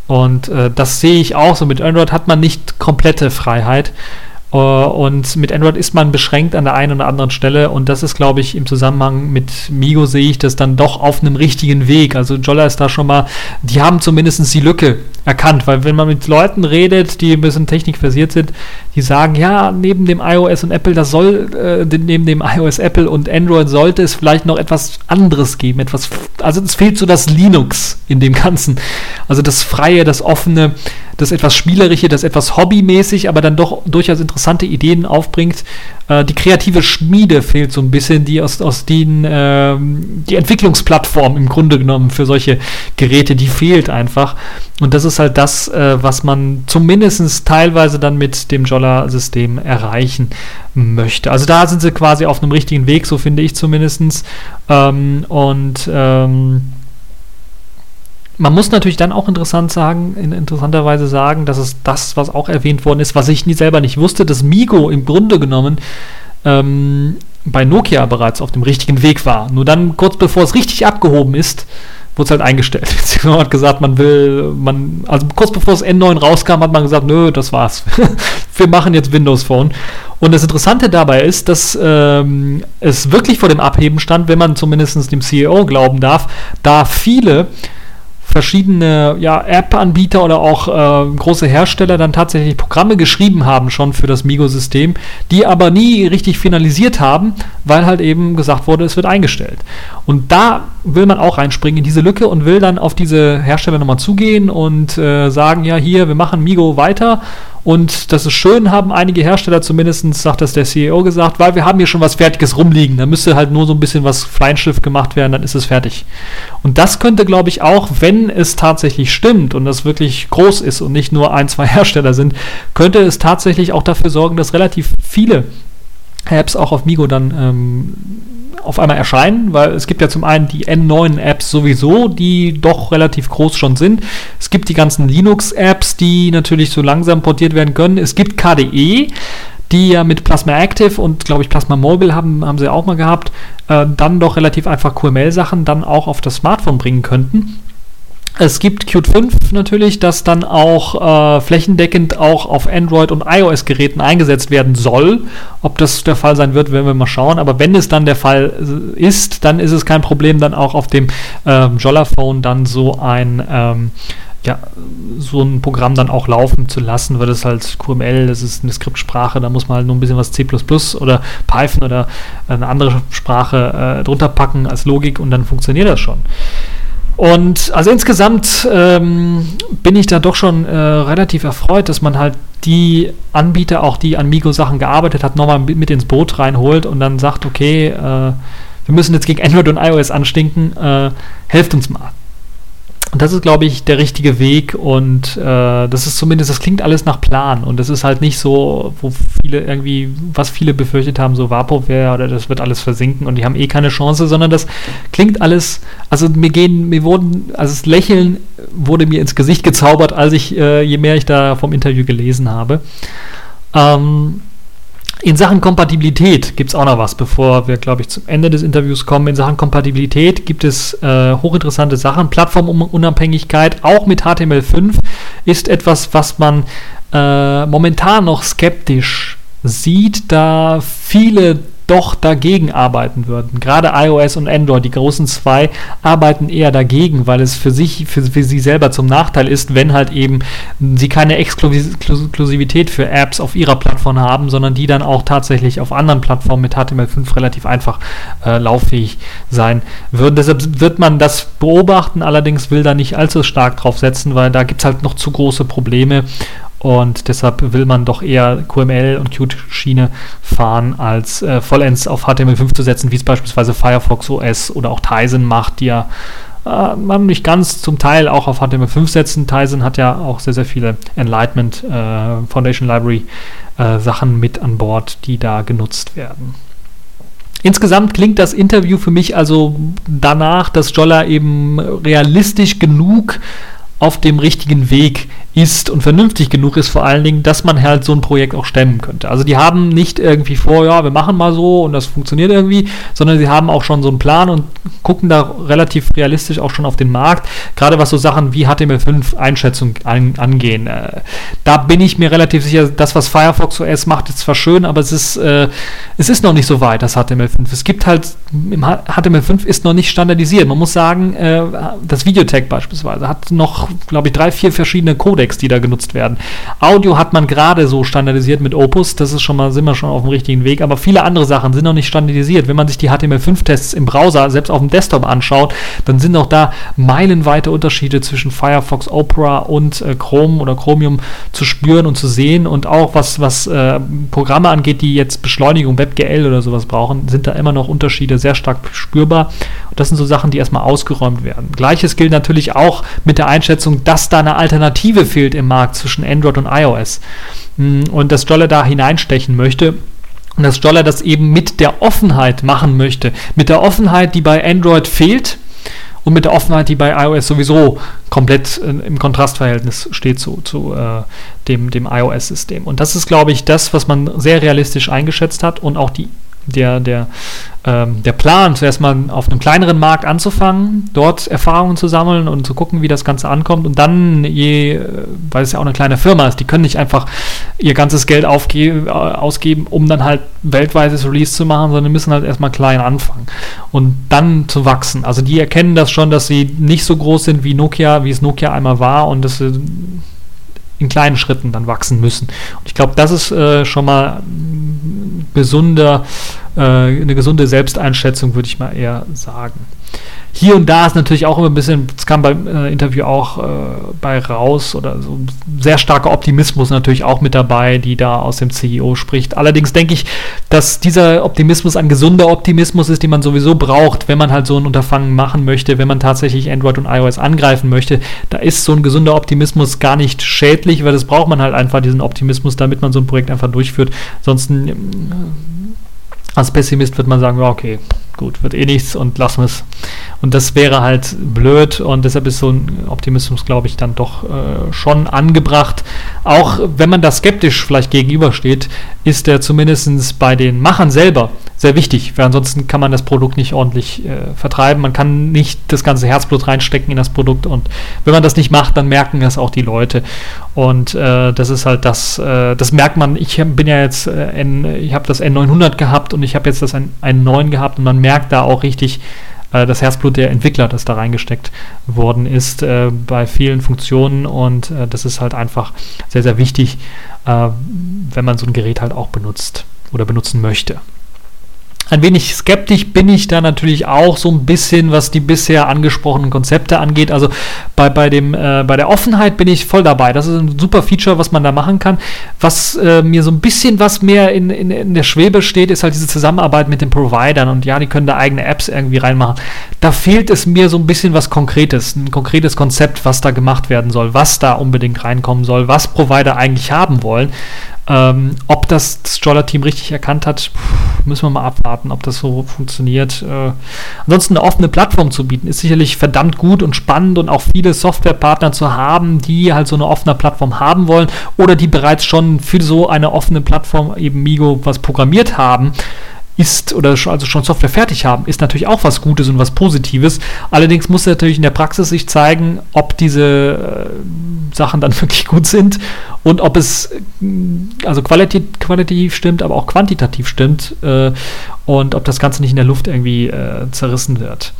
Und äh, das sehe ich auch so. Mit Android hat man nicht komplette Freiheit. Uh, und mit Android ist man beschränkt an der einen oder anderen Stelle und das ist, glaube ich, im Zusammenhang mit Migo sehe ich das dann doch auf einem richtigen Weg. Also Jolla ist da schon mal, die haben zumindest die Lücke erkannt, weil wenn man mit Leuten redet, die ein bisschen technikversiert sind, die sagen, ja, neben dem iOS und Apple, das soll, äh, neben dem iOS, Apple und Android sollte es vielleicht noch etwas anderes geben, etwas, also es fehlt so das Linux in dem Ganzen. Also das Freie, das Offene, das etwas Spielerische, das etwas hobbymäßig, aber dann doch durchaus interessante Ideen aufbringt. Äh, die kreative Schmiede fehlt so ein bisschen, die aus, aus den, äh, die Entwicklungsplattform im Grunde genommen für solche Geräte, die fehlt einfach. Und das ist halt das, äh, was man zumindest teilweise dann mit dem Jolla-System erreichen möchte. Also da sind sie quasi auf einem richtigen Weg, so finde ich zumindest. Ähm, und ähm, man muss natürlich dann auch interessant sagen, in interessanterweise sagen, dass es das, was auch erwähnt worden ist, was ich nie selber nicht wusste, dass Migo im Grunde genommen ähm, bei Nokia bereits auf dem richtigen Weg war. Nur dann, kurz bevor es richtig abgehoben ist, wurde es halt eingestellt. man hat gesagt, man will, man, also kurz bevor das N9 rauskam, hat man gesagt, nö, das war's. Wir machen jetzt Windows Phone. Und das Interessante dabei ist, dass ähm, es wirklich vor dem Abheben stand, wenn man zumindest dem CEO glauben darf, da viele verschiedene ja, App-Anbieter oder auch äh, große Hersteller dann tatsächlich Programme geschrieben haben schon für das Migo-System, die aber nie richtig finalisiert haben, weil halt eben gesagt wurde, es wird eingestellt. Und da will man auch reinspringen in diese Lücke und will dann auf diese Hersteller nochmal zugehen und äh, sagen, ja, hier, wir machen Migo weiter und das ist schön, haben einige Hersteller zumindest, sagt das der CEO gesagt, weil wir haben hier schon was Fertiges rumliegen. Da müsste halt nur so ein bisschen was Feinschliff gemacht werden, dann ist es fertig. Und das könnte, glaube ich, auch, wenn es tatsächlich stimmt und das wirklich groß ist und nicht nur ein, zwei Hersteller sind, könnte es tatsächlich auch dafür sorgen, dass relativ viele Apps auch auf Migo dann ähm, auf einmal erscheinen, weil es gibt ja zum einen die N9-Apps sowieso, die doch relativ groß schon sind. Es gibt die ganzen Linux-Apps, die natürlich so langsam portiert werden können. Es gibt KDE, die ja mit Plasma Active und glaube ich Plasma Mobile haben, haben sie auch mal gehabt, äh, dann doch relativ einfach QML-Sachen dann auch auf das Smartphone bringen könnten. Es gibt Qt 5 natürlich, das dann auch äh, flächendeckend auch auf Android und iOS-Geräten eingesetzt werden soll. Ob das der Fall sein wird, werden wir mal schauen. Aber wenn es dann der Fall äh, ist, dann ist es kein Problem, dann auch auf dem ähm, Jolla-Phone dann so ein ähm, ja, so ein Programm dann auch laufen zu lassen, weil das halt QML, das ist eine Skriptsprache, da muss man halt nur ein bisschen was C oder Python oder eine andere Sprache äh, drunter packen als Logik und dann funktioniert das schon. Und also insgesamt ähm, bin ich da doch schon äh, relativ erfreut, dass man halt die Anbieter, auch die an Migo-Sachen gearbeitet hat, nochmal mit ins Boot reinholt und dann sagt, okay, äh, wir müssen jetzt gegen Android und iOS anstinken, äh, helft uns mal. Und das ist, glaube ich, der richtige Weg und äh, das ist zumindest, das klingt alles nach Plan und das ist halt nicht so, wo viele irgendwie, was viele befürchtet haben, so Vaporware oder das wird alles versinken und die haben eh keine Chance, sondern das klingt alles, also mir gehen, mir wurden, also das Lächeln wurde mir ins Gesicht gezaubert, als ich, äh, je mehr ich da vom Interview gelesen habe. Ähm, in Sachen Kompatibilität gibt es auch noch was, bevor wir, glaube ich, zum Ende des Interviews kommen. In Sachen Kompatibilität gibt es äh, hochinteressante Sachen. Plattformunabhängigkeit, auch mit HTML5, ist etwas, was man äh, momentan noch skeptisch sieht, da viele doch dagegen arbeiten würden. Gerade iOS und Android, die großen zwei, arbeiten eher dagegen, weil es für sich, für, für sie selber zum Nachteil ist, wenn halt eben sie keine Exklusivität für Apps auf ihrer Plattform haben, sondern die dann auch tatsächlich auf anderen Plattformen mit HTML5 relativ einfach äh, lauffähig sein würden. Deshalb wird man das beobachten, allerdings will da nicht allzu stark drauf setzen, weil da gibt es halt noch zu große Probleme und deshalb will man doch eher QML und Qt-Schiene fahren, als äh, vollends auf HTML5 zu setzen, wie es beispielsweise Firefox OS oder auch Tizen macht, die ja äh, man nicht ganz zum Teil auch auf HTML5 setzen. Tizen hat ja auch sehr, sehr viele Enlightenment äh, Foundation Library äh, Sachen mit an Bord, die da genutzt werden. Insgesamt klingt das Interview für mich also danach, dass Jolla eben realistisch genug auf dem richtigen Weg ist und vernünftig genug ist vor allen Dingen, dass man halt so ein Projekt auch stemmen könnte. Also die haben nicht irgendwie vor, ja, wir machen mal so und das funktioniert irgendwie, sondern sie haben auch schon so einen Plan und gucken da relativ realistisch auch schon auf den Markt, gerade was so Sachen wie HTML5 Einschätzung an, angehen. Äh, da bin ich mir relativ sicher, das, was Firefox OS macht, ist zwar schön, aber es ist, äh, es ist noch nicht so weit, das HTML5. Es gibt halt, im HTML5 ist noch nicht standardisiert. Man muss sagen, äh, das Videotech beispielsweise hat noch, glaube ich, drei, vier verschiedene Codecs, die da genutzt werden. Audio hat man gerade so standardisiert mit Opus, das ist schon mal, sind wir schon auf dem richtigen Weg, aber viele andere Sachen sind noch nicht standardisiert. Wenn man sich die HTML5-Tests im Browser, selbst auf dem Desktop anschaut, dann sind auch da meilenweite Unterschiede zwischen Firefox, Opera und äh, Chrome oder Chromium zu spüren und zu sehen und auch was, was äh, Programme angeht, die jetzt Beschleunigung, WebGL oder sowas brauchen, sind da immer noch Unterschiede sehr stark spürbar. Und das sind so Sachen, die erstmal ausgeräumt werden. Gleiches gilt natürlich auch mit der Einschätzung, dass da eine Alternative fehlt im Markt zwischen Android und iOS. Hm, und dass Jolle da hineinstechen möchte. Und dass Jolle das eben mit der Offenheit machen möchte. Mit der Offenheit, die bei Android fehlt und mit der Offenheit, die bei iOS sowieso komplett äh, im Kontrastverhältnis steht zu, zu äh, dem, dem iOS-System. Und das ist, glaube ich, das, was man sehr realistisch eingeschätzt hat und auch die der, der, ähm, der Plan, zuerst mal auf einem kleineren Markt anzufangen, dort Erfahrungen zu sammeln und zu gucken, wie das Ganze ankommt und dann, je, weil es ja auch eine kleine Firma ist, die können nicht einfach ihr ganzes Geld äh, ausgeben, um dann halt weltweites Release zu machen, sondern müssen halt erstmal klein anfangen und dann zu wachsen. Also die erkennen das schon, dass sie nicht so groß sind wie Nokia, wie es Nokia einmal war und sie in kleinen Schritten dann wachsen müssen. Und ich glaube, das ist äh, schon mal gesunder, äh, eine gesunde Selbsteinschätzung, würde ich mal eher sagen. Hier und da ist natürlich auch immer ein bisschen, das kam beim äh, Interview auch äh, bei raus, oder so sehr starker Optimismus natürlich auch mit dabei, die da aus dem CEO spricht. Allerdings denke ich, dass dieser Optimismus ein gesunder Optimismus ist, den man sowieso braucht, wenn man halt so ein Unterfangen machen möchte, wenn man tatsächlich Android und iOS angreifen möchte. Da ist so ein gesunder Optimismus gar nicht schädlich, weil das braucht man halt einfach, diesen Optimismus, damit man so ein Projekt einfach durchführt. Ansonsten äh, als Pessimist wird man sagen, ja, okay, gut, wird eh nichts und lassen wir es. Und das wäre halt blöd und deshalb ist so ein Optimismus, glaube ich, dann doch äh, schon angebracht. Auch wenn man da skeptisch vielleicht gegenübersteht, ist der zumindest bei den Machern selber sehr wichtig, weil ansonsten kann man das Produkt nicht ordentlich äh, vertreiben. Man kann nicht das ganze Herzblut reinstecken in das Produkt und wenn man das nicht macht, dann merken das auch die Leute. Und äh, das ist halt das, äh, das merkt man. Ich bin ja jetzt, äh, N, ich habe das N900 gehabt und ich habe jetzt das N9 gehabt und man merkt da auch richtig, äh, das Herzblut der Entwickler, das da reingesteckt worden ist äh, bei vielen Funktionen und äh, das ist halt einfach sehr, sehr wichtig, äh, wenn man so ein Gerät halt auch benutzt oder benutzen möchte. Ein wenig skeptisch bin ich da natürlich auch so ein bisschen, was die bisher angesprochenen Konzepte angeht. Also bei, bei, dem, äh, bei der Offenheit bin ich voll dabei. Das ist ein super Feature, was man da machen kann. Was äh, mir so ein bisschen was mehr in, in, in der Schwebe steht, ist halt diese Zusammenarbeit mit den Providern. Und ja, die können da eigene Apps irgendwie reinmachen. Da fehlt es mir so ein bisschen was Konkretes, ein konkretes Konzept, was da gemacht werden soll, was da unbedingt reinkommen soll, was Provider eigentlich haben wollen. Ähm, ob das das Jolla-Team richtig erkannt hat, müssen wir mal abwarten, ob das so funktioniert. Äh, ansonsten eine offene Plattform zu bieten, ist sicherlich verdammt gut und spannend und auch viele Softwarepartner zu haben, die halt so eine offene Plattform haben wollen oder die bereits schon für so eine offene Plattform eben Migo was programmiert haben ist oder also schon Software fertig haben, ist natürlich auch was Gutes und was Positives. Allerdings muss natürlich in der Praxis sich zeigen, ob diese äh, Sachen dann wirklich gut sind und ob es äh, also qualitativ, qualitativ stimmt, aber auch quantitativ stimmt äh, und ob das Ganze nicht in der Luft irgendwie äh, zerrissen wird.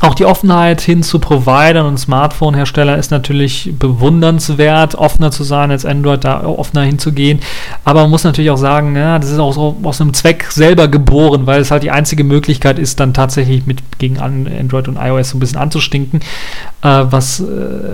Auch die Offenheit hin zu Providern und Smartphone-Herstellern ist natürlich bewundernswert, offener zu sein als Android, da offener hinzugehen. Aber man muss natürlich auch sagen, ja, das ist auch so aus einem Zweck selber geboren, weil es halt die einzige Möglichkeit ist, dann tatsächlich mit gegen Android und iOS so ein bisschen anzustinken, äh, was, äh,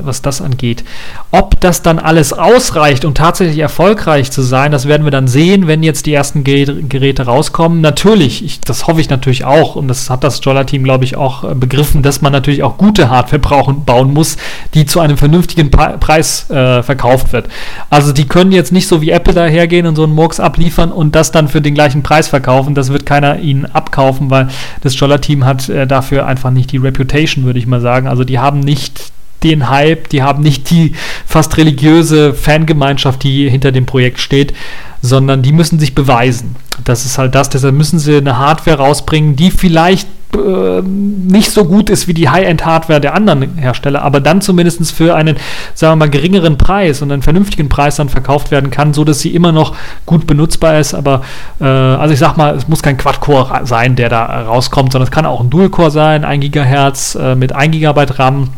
was das angeht. Ob das dann alles ausreicht, um tatsächlich erfolgreich zu sein, das werden wir dann sehen, wenn jetzt die ersten Geräte rauskommen. Natürlich, ich, das hoffe ich natürlich auch und das hat das Jolla-Team, glaube ich, auch äh, begriffen begriffen, dass man natürlich auch gute Hardware brauchen, bauen muss, die zu einem vernünftigen Preis äh, verkauft wird. Also die können jetzt nicht so wie Apple dahergehen und so einen Murks abliefern und das dann für den gleichen Preis verkaufen. Das wird keiner ihnen abkaufen, weil das Jolla-Team hat äh, dafür einfach nicht die Reputation, würde ich mal sagen. Also die haben nicht den Hype, die haben nicht die fast religiöse Fangemeinschaft, die hinter dem Projekt steht, sondern die müssen sich beweisen. Das ist halt das, deshalb müssen sie eine Hardware rausbringen, die vielleicht äh, nicht so gut ist wie die High-End-Hardware der anderen Hersteller, aber dann zumindest für einen, sagen wir mal, geringeren Preis und einen vernünftigen Preis dann verkauft werden kann, so dass sie immer noch gut benutzbar ist. Aber äh, also ich sag mal, es muss kein Quad-Core sein, der da rauskommt, sondern es kann auch ein Dual-Core sein, 1 GHz äh, mit 1 GB RAM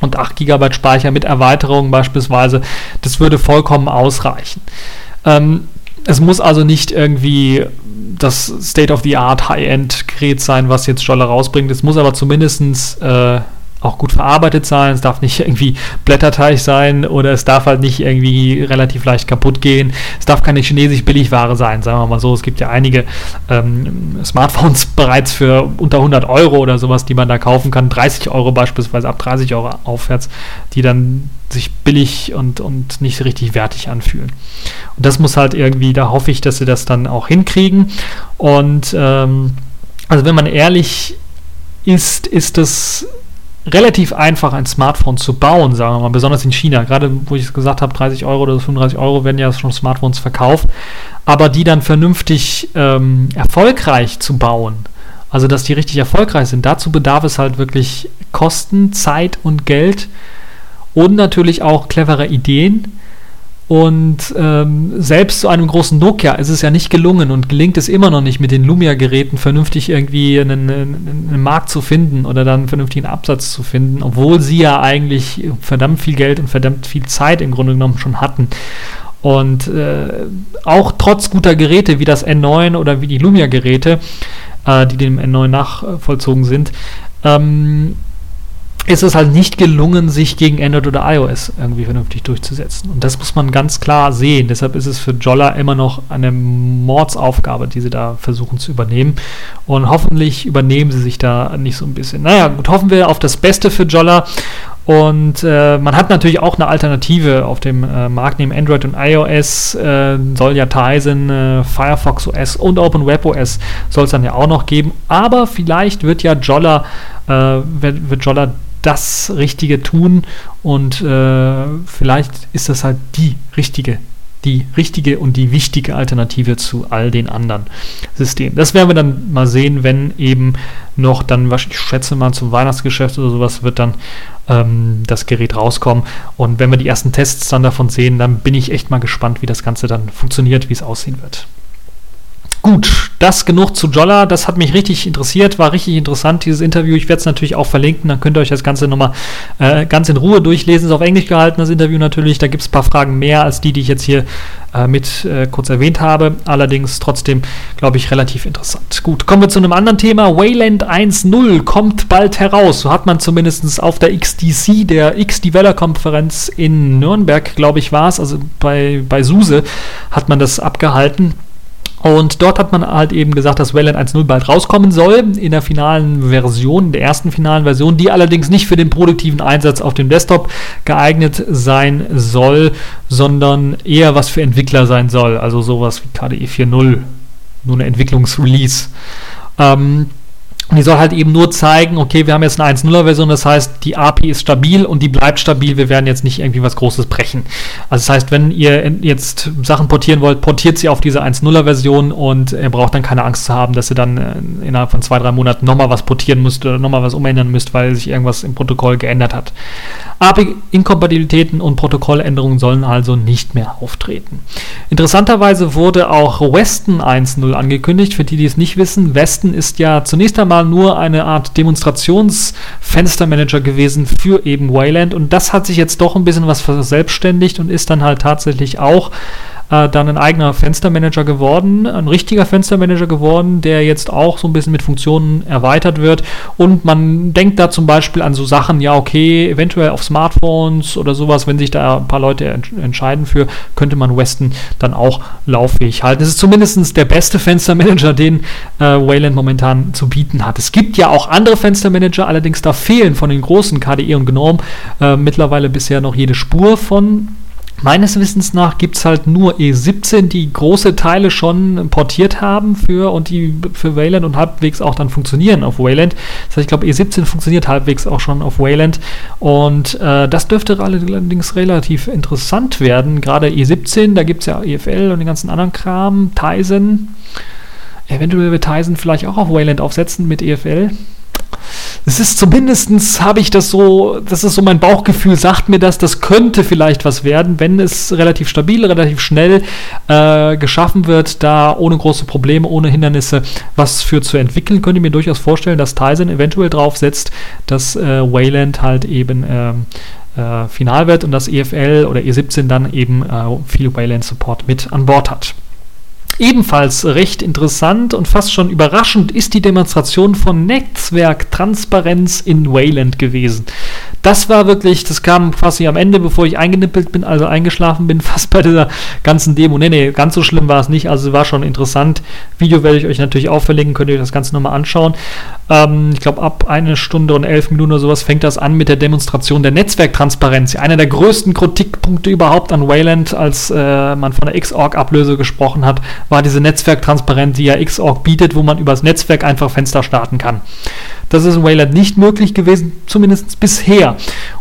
und 8 GB Speicher mit Erweiterungen beispielsweise. Das würde vollkommen ausreichen. Ähm, es muss also nicht irgendwie das State-of-the-Art High-End-Gerät sein, was jetzt Jolla rausbringt. Es muss aber zumindest äh, auch gut verarbeitet sein. Es darf nicht irgendwie Blätterteig sein oder es darf halt nicht irgendwie relativ leicht kaputt gehen. Es darf keine chinesische Billigware sein, sagen wir mal so. Es gibt ja einige ähm, Smartphones bereits für unter 100 Euro oder sowas, die man da kaufen kann. 30 Euro beispielsweise, ab 30 Euro aufwärts, die dann sich billig und, und nicht richtig wertig anfühlen. Und das muss halt irgendwie, da hoffe ich, dass sie das dann auch hinkriegen. Und ähm, also wenn man ehrlich ist, ist das relativ einfach, ein Smartphone zu bauen, sagen wir mal, besonders in China. Gerade wo ich es gesagt habe, 30 Euro oder 35 Euro werden ja schon Smartphones verkauft, aber die dann vernünftig ähm, erfolgreich zu bauen, also dass die richtig erfolgreich sind, dazu bedarf es halt wirklich Kosten, Zeit und Geld und natürlich auch clevere Ideen und ähm, selbst zu einem großen Nokia ist es ja nicht gelungen und gelingt es immer noch nicht, mit den Lumia-Geräten vernünftig irgendwie einen, einen, einen, Markt zu finden oder dann einen vernünftigen Absatz zu finden, obwohl sie ja eigentlich verdammt viel Geld und verdammt viel Zeit im Grunde genommen schon hatten. Und äh, auch trotz guter Geräte wie das N9 oder wie die Lumia-Geräte, äh, die dem N9 nachvollzogen sind, ähm, ist es halt nicht gelungen, sich gegen Android oder iOS irgendwie vernünftig durchzusetzen. Und das muss man ganz klar sehen. Deshalb ist es für Jolla immer noch eine Mordsaufgabe, die sie da versuchen zu übernehmen. Und hoffentlich übernehmen sie sich da nicht so ein bisschen. Naja, gut, hoffen wir auf das Beste für Jolla. Und äh, man hat natürlich auch eine Alternative auf dem äh, Markt neben Android und iOS. Äh, soll ja Tizen, äh, Firefox OS und OpenWebOS soll es dann ja auch noch geben. Aber vielleicht wird ja Jolla, äh, wird, wird Jolla das Richtige tun und äh, vielleicht ist das halt die richtige, die richtige und die wichtige Alternative zu all den anderen Systemen. Das werden wir dann mal sehen, wenn eben noch dann, ich schätze mal zum Weihnachtsgeschäft oder sowas wird dann ähm, das Gerät rauskommen und wenn wir die ersten Tests dann davon sehen, dann bin ich echt mal gespannt, wie das Ganze dann funktioniert, wie es aussehen wird. Gut, das genug zu Jolla. Das hat mich richtig interessiert, war richtig interessant, dieses Interview. Ich werde es natürlich auch verlinken, dann könnt ihr euch das Ganze nochmal äh, ganz in Ruhe durchlesen. Es ist auf Englisch gehalten, das Interview natürlich. Da gibt es ein paar Fragen mehr als die, die ich jetzt hier äh, mit äh, kurz erwähnt habe. Allerdings trotzdem, glaube ich, relativ interessant. Gut, kommen wir zu einem anderen Thema. Wayland 1.0 kommt bald heraus. So hat man zumindest auf der XDC, der X-Developer-Konferenz in Nürnberg, glaube ich, war es, also bei, bei SUSE, hat man das abgehalten. Und dort hat man halt eben gesagt, dass Wayland 1.0 bald rauskommen soll in der finalen Version, der ersten finalen Version, die allerdings nicht für den produktiven Einsatz auf dem Desktop geeignet sein soll, sondern eher was für Entwickler sein soll. Also sowas wie KDE 4.0, nur eine Entwicklungsrelease. Ähm, und die soll halt eben nur zeigen, okay, wir haben jetzt eine 1.0er-Version, das heißt, die API ist stabil und die bleibt stabil, wir werden jetzt nicht irgendwie was Großes brechen. Also das heißt, wenn ihr jetzt Sachen portieren wollt, portiert sie auf diese 1.0er-Version und ihr braucht dann keine Angst zu haben, dass ihr dann äh, innerhalb von zwei, drei Monaten nochmal was portieren müsst oder nochmal was umändern müsst, weil sich irgendwas im Protokoll geändert hat. API-Inkompatibilitäten und Protokolländerungen sollen also nicht mehr auftreten. Interessanterweise wurde auch Weston 1.0 angekündigt. Für die, die es nicht wissen, Weston ist ja zunächst einmal mal nur eine Art Demonstrationsfenstermanager gewesen für eben Wayland. Und das hat sich jetzt doch ein bisschen was verselbstständigt und ist dann halt tatsächlich auch äh, dann ein eigener Fenstermanager geworden, ein richtiger Fenstermanager geworden, der jetzt auch so ein bisschen mit Funktionen erweitert wird. Und man denkt da zum Beispiel an so Sachen, ja, okay, eventuell auf Smartphones oder sowas, wenn sich da ein paar Leute ent entscheiden für, könnte man Weston dann auch lauffähig halten. Es ist zumindest der beste Fenstermanager, den äh, Wayland momentan zu bieten hat. Es gibt ja auch andere Fenstermanager, allerdings da fehlen von den großen KDE und GNOME äh, mittlerweile bisher noch jede Spur von Meines Wissens nach gibt es halt nur E17, die große Teile schon portiert haben für und die für Wayland und halbwegs auch dann funktionieren auf Wayland. Das heißt, ich glaube, E17 funktioniert halbwegs auch schon auf Wayland. Und äh, das dürfte allerdings relativ interessant werden. Gerade E17, da gibt es ja EFL und den ganzen anderen Kram, Tizen. Eventuell wird Tizen vielleicht auch auf Wayland aufsetzen mit EFL es ist zumindestens habe ich das so, das ist so mein Bauchgefühl, sagt mir das, das könnte vielleicht was werden, wenn es relativ stabil, relativ schnell äh, geschaffen wird, da ohne große Probleme, ohne Hindernisse was für zu entwickeln, könnte ich mir durchaus vorstellen, dass Tyson eventuell draufsetzt, dass äh, Wayland halt eben ähm, äh, final wird und dass EFL oder E17 dann eben äh, viel Wayland Support mit an Bord hat. Ebenfalls recht interessant und fast schon überraschend ist die Demonstration von Netzwerktransparenz in Wayland gewesen. Das war wirklich, das kam quasi am Ende, bevor ich eingenippelt bin, also eingeschlafen bin, fast bei dieser ganzen Demo. Nee, nee, ganz so schlimm war es nicht, also war schon interessant. Video werde ich euch natürlich auch verlinken, könnt ihr euch das Ganze nochmal anschauen. Ähm, ich glaube, ab eine Stunde und elf Minuten oder sowas fängt das an mit der Demonstration der Netzwerktransparenz. Einer der größten Kritikpunkte überhaupt an Wayland, als äh, man von der Xorg-Ablöse gesprochen hat, war diese Netzwerktransparenz, die ja Xorg bietet, wo man übers Netzwerk einfach Fenster starten kann. Das ist in Wayland nicht möglich gewesen, zumindest bisher.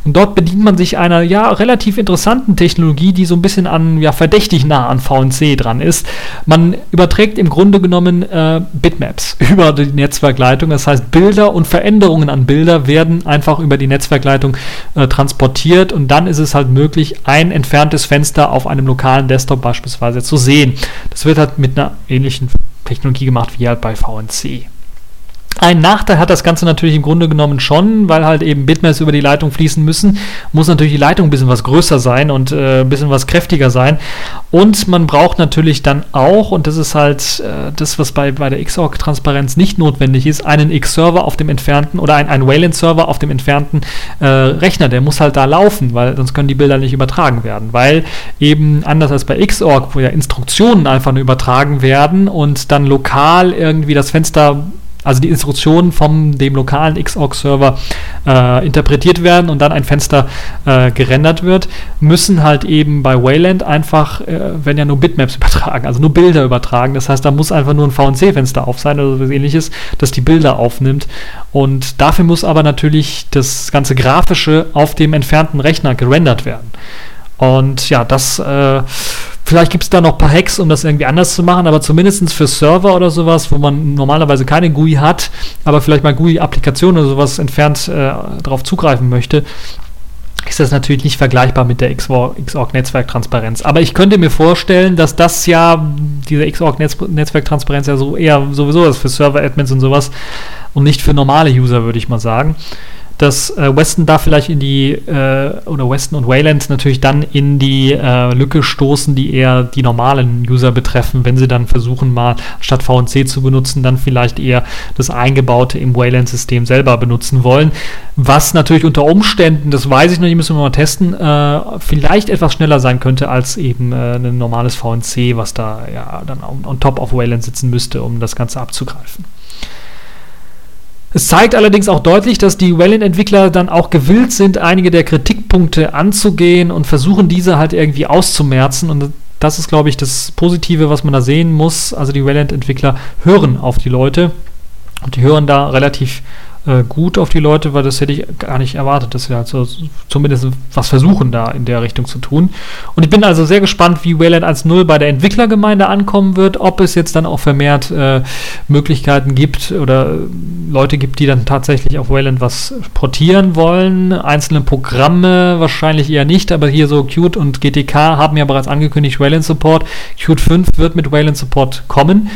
Und dort bedient man sich einer ja relativ interessanten Technologie, die so ein bisschen an ja verdächtig nah an VNC dran ist. Man überträgt im Grunde genommen äh, Bitmaps über die Netzwerkleitung. Das heißt, Bilder und Veränderungen an Bilder werden einfach über die Netzwerkleitung äh, transportiert und dann ist es halt möglich, ein entferntes Fenster auf einem lokalen Desktop beispielsweise zu sehen. Das wird halt mit einer ähnlichen Technologie gemacht wie halt bei VNC. Ein Nachteil hat das Ganze natürlich im Grunde genommen schon, weil halt eben Bitmaps über die Leitung fließen müssen, muss natürlich die Leitung ein bisschen was größer sein und äh, ein bisschen was kräftiger sein. Und man braucht natürlich dann auch, und das ist halt äh, das, was bei, bei der Xorg-Transparenz nicht notwendig ist, einen X-Server auf dem entfernten oder ein, ein Wayland-Server auf dem entfernten äh, Rechner. Der muss halt da laufen, weil sonst können die Bilder nicht übertragen werden. Weil eben anders als bei Xorg, wo ja Instruktionen einfach nur übertragen werden und dann lokal irgendwie das Fenster also die Instruktionen vom dem lokalen Xorg-Server äh, interpretiert werden und dann ein Fenster äh, gerendert wird, müssen halt eben bei Wayland einfach, äh, werden ja nur Bitmaps übertragen, also nur Bilder übertragen. Das heißt, da muss einfach nur ein VNC-Fenster auf sein oder so ähnliches, das die Bilder aufnimmt. Und dafür muss aber natürlich das ganze Grafische auf dem entfernten Rechner gerendert werden. Und ja, das äh, Vielleicht gibt es da noch ein paar Hacks, um das irgendwie anders zu machen, aber zumindest für Server oder sowas, wo man normalerweise keine GUI hat, aber vielleicht mal GUI-Applikationen oder sowas entfernt äh, darauf zugreifen möchte, ist das natürlich nicht vergleichbar mit der Xorg-Netzwerktransparenz. Aber ich könnte mir vorstellen, dass das ja, diese Xorg-Netzwerktransparenz ja so eher sowieso ist für Server-Admins und sowas und nicht für normale User, würde ich mal sagen dass äh, Weston da vielleicht in die, äh, oder Weston und Wayland natürlich dann in die äh, Lücke stoßen, die eher die normalen User betreffen, wenn sie dann versuchen, mal statt VNC zu benutzen, dann vielleicht eher das eingebaute im Wayland-System selber benutzen wollen. Was natürlich unter Umständen, das weiß ich noch nicht, müssen wir mal testen, äh, vielleicht etwas schneller sein könnte als eben äh, ein normales VNC, was da ja dann on, on top auf Wayland sitzen müsste, um das Ganze abzugreifen. Es zeigt allerdings auch deutlich, dass die Wayland-Entwickler dann auch gewillt sind, einige der Kritikpunkte anzugehen und versuchen, diese halt irgendwie auszumerzen. Und das ist, glaube ich, das Positive, was man da sehen muss. Also die Wayland-Entwickler hören auf die Leute und die hören da relativ äh, gut auf die Leute, weil das hätte ich gar nicht erwartet, dass sie halt so, zumindest was versuchen, da in der Richtung zu tun. Und ich bin also sehr gespannt, wie Wayland 1.0 bei der Entwicklergemeinde ankommen wird, ob es jetzt dann auch vermehrt äh, Möglichkeiten gibt oder Leute gibt, die dann tatsächlich auf Wayland was portieren wollen. Einzelne Programme wahrscheinlich eher nicht, aber hier so Qt und GTK haben ja bereits angekündigt, Wayland Support. Qt 5 wird mit Wayland Support kommen.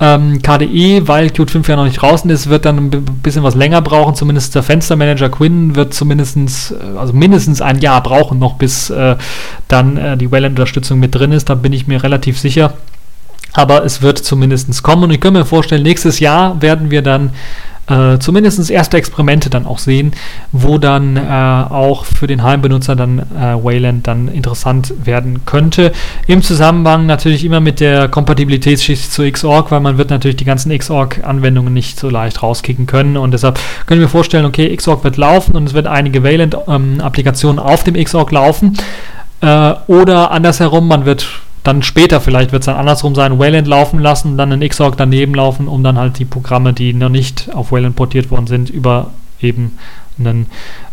Ähm, KDE, weil Qt 5 ja noch nicht draußen ist, wird dann ein bisschen was länger brauchen. Zumindest der Fenstermanager Quinn wird zumindest, äh, also mindestens ein Jahr brauchen noch, bis äh, dann äh, die Wayland-Unterstützung mit drin ist. Da bin ich mir relativ sicher. Aber es wird zumindest kommen und ich kann mir vorstellen, nächstes Jahr werden wir dann äh, zumindest erste Experimente dann auch sehen, wo dann äh, auch für den Heimbenutzer dann äh, Wayland dann interessant werden könnte. Im Zusammenhang natürlich immer mit der Kompatibilitätsschicht zu Xorg, weil man wird natürlich die ganzen Xorg-Anwendungen nicht so leicht rauskicken können und deshalb können wir vorstellen, okay, Xorg wird laufen und es wird einige Wayland-Applikationen ähm, auf dem Xorg laufen. Äh, oder andersherum, man wird dann später vielleicht wird es dann andersrum sein, Wayland laufen lassen, dann ein Xorg daneben laufen, um dann halt die Programme, die noch nicht auf Wayland portiert worden sind, über eben einen,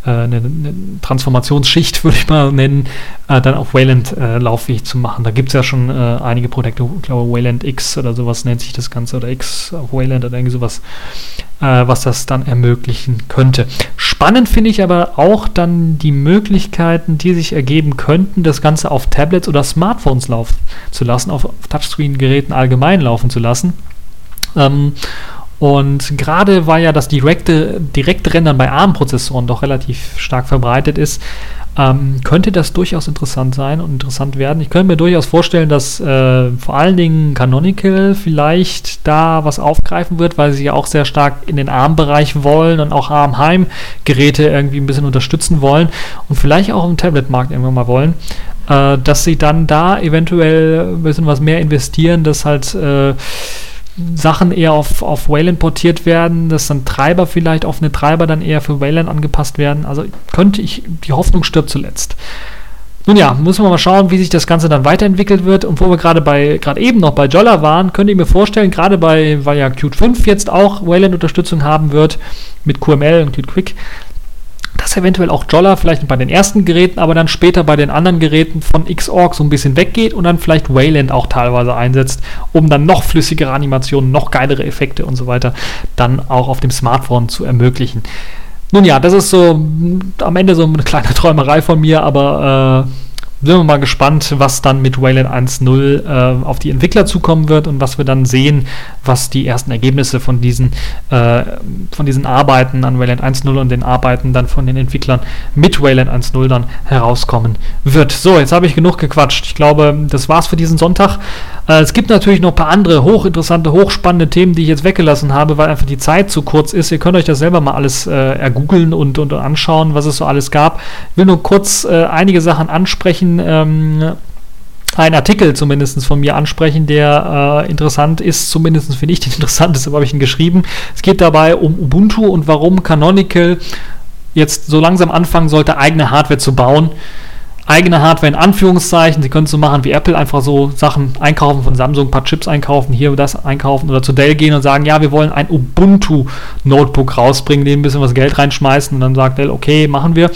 äh, eine, eine, Transformationsschicht, würde ich mal nennen, äh, dann auf Wayland äh, lauffähig zu machen. Da gibt es ja schon äh, einige Projekte, ich glaube Wayland X oder sowas nennt sich das Ganze, oder X auf Wayland oder irgendwie sowas, äh, was das dann ermöglichen könnte. Spannend finde ich aber auch dann die Möglichkeiten, die sich ergeben könnten, das Ganze auf Tablets oder Smartphones laufen zu lassen, auf, auf Touchscreen-Geräten allgemein laufen zu lassen. Ähm, und gerade war ja das direkte, direkte Rendern bei ARM-Prozessoren doch relativ stark verbreitet ist, ähm, könnte das durchaus interessant sein und interessant werden. Ich könnte mir durchaus vorstellen, dass äh, vor allen Dingen Canonical vielleicht da was aufgreifen wird, weil sie ja auch sehr stark in den ARM-Bereich wollen und auch ARM-Heim-Geräte irgendwie ein bisschen unterstützen wollen und vielleicht auch im Tablet-Markt irgendwann mal wollen, äh, dass sie dann da eventuell ein bisschen was mehr investieren, dass halt äh, Sachen eher auf, auf Wayland portiert werden, dass dann Treiber vielleicht, offene Treiber dann eher für Wayland angepasst werden. Also könnte ich, die Hoffnung stirbt zuletzt. Nun ja, müssen wir mal schauen, wie sich das Ganze dann weiterentwickelt wird. Und wo wir gerade bei, gerade eben noch bei Jolla waren, könnt ihr mir vorstellen, gerade bei, weil ja Qt 5 jetzt auch Wayland-Unterstützung haben wird, mit QML und Qt Quick, dass eventuell auch Jolla vielleicht bei den ersten Geräten, aber dann später bei den anderen Geräten von Xorg so ein bisschen weggeht und dann vielleicht Wayland auch teilweise einsetzt, um dann noch flüssigere Animationen, noch geilere Effekte und so weiter dann auch auf dem Smartphone zu ermöglichen. Nun ja, das ist so am Ende so eine kleine Träumerei von mir, aber äh, sind wir mal gespannt, was dann mit Wayland 1.0 äh, auf die Entwickler zukommen wird und was wir dann sehen, was die ersten Ergebnisse von diesen, äh, von diesen Arbeiten an Wayland 1.0 und den Arbeiten dann von den Entwicklern mit Wayland 1.0 dann herauskommen wird. So, jetzt habe ich genug gequatscht. Ich glaube, das war's für diesen Sonntag. Äh, es gibt natürlich noch ein paar andere hochinteressante, hochspannende Themen, die ich jetzt weggelassen habe, weil einfach die Zeit zu kurz ist. Ihr könnt euch das selber mal alles äh, ergoogeln und, und anschauen, was es so alles gab. Ich will nur kurz äh, einige Sachen ansprechen ähm, einen Artikel zumindest von mir ansprechen, der äh, interessant ist, zumindest finde ich den interessant, deshalb habe ich ihn geschrieben. Es geht dabei um Ubuntu und warum Canonical jetzt so langsam anfangen sollte, eigene Hardware zu bauen eigene Hardware in Anführungszeichen. Sie können es so machen wie Apple, einfach so Sachen einkaufen von Samsung, ein paar Chips einkaufen, hier das einkaufen oder zu Dell gehen und sagen, ja, wir wollen ein Ubuntu-Notebook rausbringen, dem ein bisschen was Geld reinschmeißen und dann sagt Dell, okay, machen wir.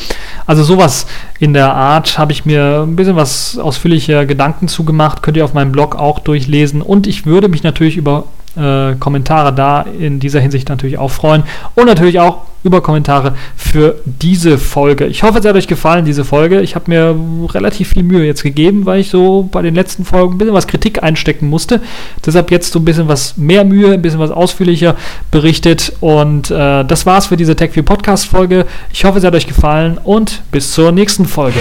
Also sowas in der Art habe ich mir ein bisschen was ausführlicher Gedanken zugemacht, könnt ihr auf meinem Blog auch durchlesen und ich würde mich natürlich über äh, Kommentare da in dieser Hinsicht natürlich auch freuen und natürlich auch über Kommentare für diese Folge. Ich hoffe, es hat euch gefallen, diese Folge. Ich habe mir relativ viel Mühe jetzt gegeben, weil ich so bei den letzten Folgen ein bisschen was Kritik einstecken musste. Deshalb jetzt so ein bisschen was mehr Mühe, ein bisschen was ausführlicher berichtet. Und äh, das war's für diese TechView Podcast Folge. Ich hoffe, es hat euch gefallen und bis zur nächsten Folge.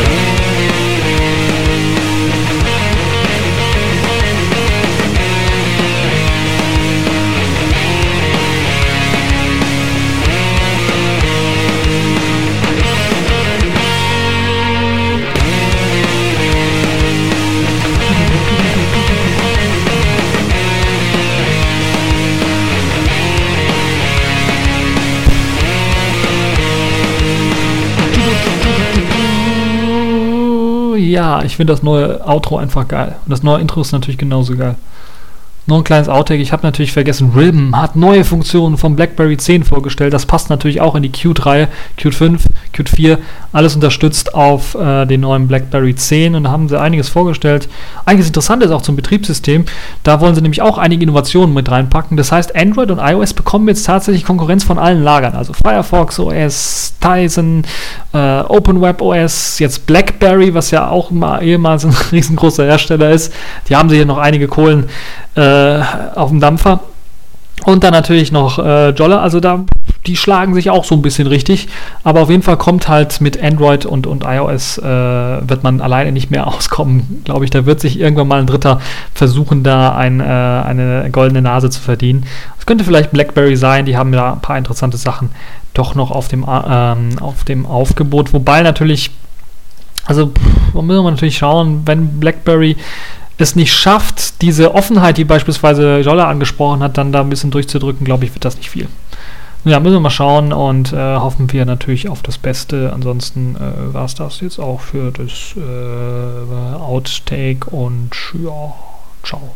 Ja, ich finde das neue Outro einfach geil. Und das neue Intro ist natürlich genauso geil. Noch ein kleines Outtake, ich habe natürlich vergessen, Ribbon hat neue Funktionen vom BlackBerry 10 vorgestellt. Das passt natürlich auch in die Qt-Reihe, Qt 5, Qt 4, alles unterstützt auf äh, den neuen BlackBerry 10 und da haben sie einiges vorgestellt. Einiges Interessantes auch zum Betriebssystem. Da wollen sie nämlich auch einige Innovationen mit reinpacken. Das heißt, Android und iOS bekommen jetzt tatsächlich Konkurrenz von allen Lagern. Also Firefox OS, Tizen, äh, OpenWeb jetzt BlackBerry, was ja auch mal ehemals ein riesengroßer Hersteller ist. Die haben sie hier noch einige Kohlen äh, auf dem Dampfer. Und dann natürlich noch äh, Jolla, also da, die schlagen sich auch so ein bisschen richtig. Aber auf jeden Fall kommt halt mit Android und, und iOS, äh, wird man alleine nicht mehr auskommen, glaube ich. Da wird sich irgendwann mal ein Dritter versuchen, da ein, äh, eine goldene Nase zu verdienen. Es könnte vielleicht BlackBerry sein, die haben ja ein paar interessante Sachen doch noch auf dem, äh, ähm, auf dem Aufgebot. Wobei natürlich, also da müssen wir natürlich schauen, wenn BlackBerry es nicht schafft, diese Offenheit, die beispielsweise Jolla angesprochen hat, dann da ein bisschen durchzudrücken, glaube ich, wird das nicht viel. Ja, müssen wir mal schauen und äh, hoffen wir natürlich auf das Beste. Ansonsten äh, war es das jetzt auch für das äh, Outtake und ja, ciao.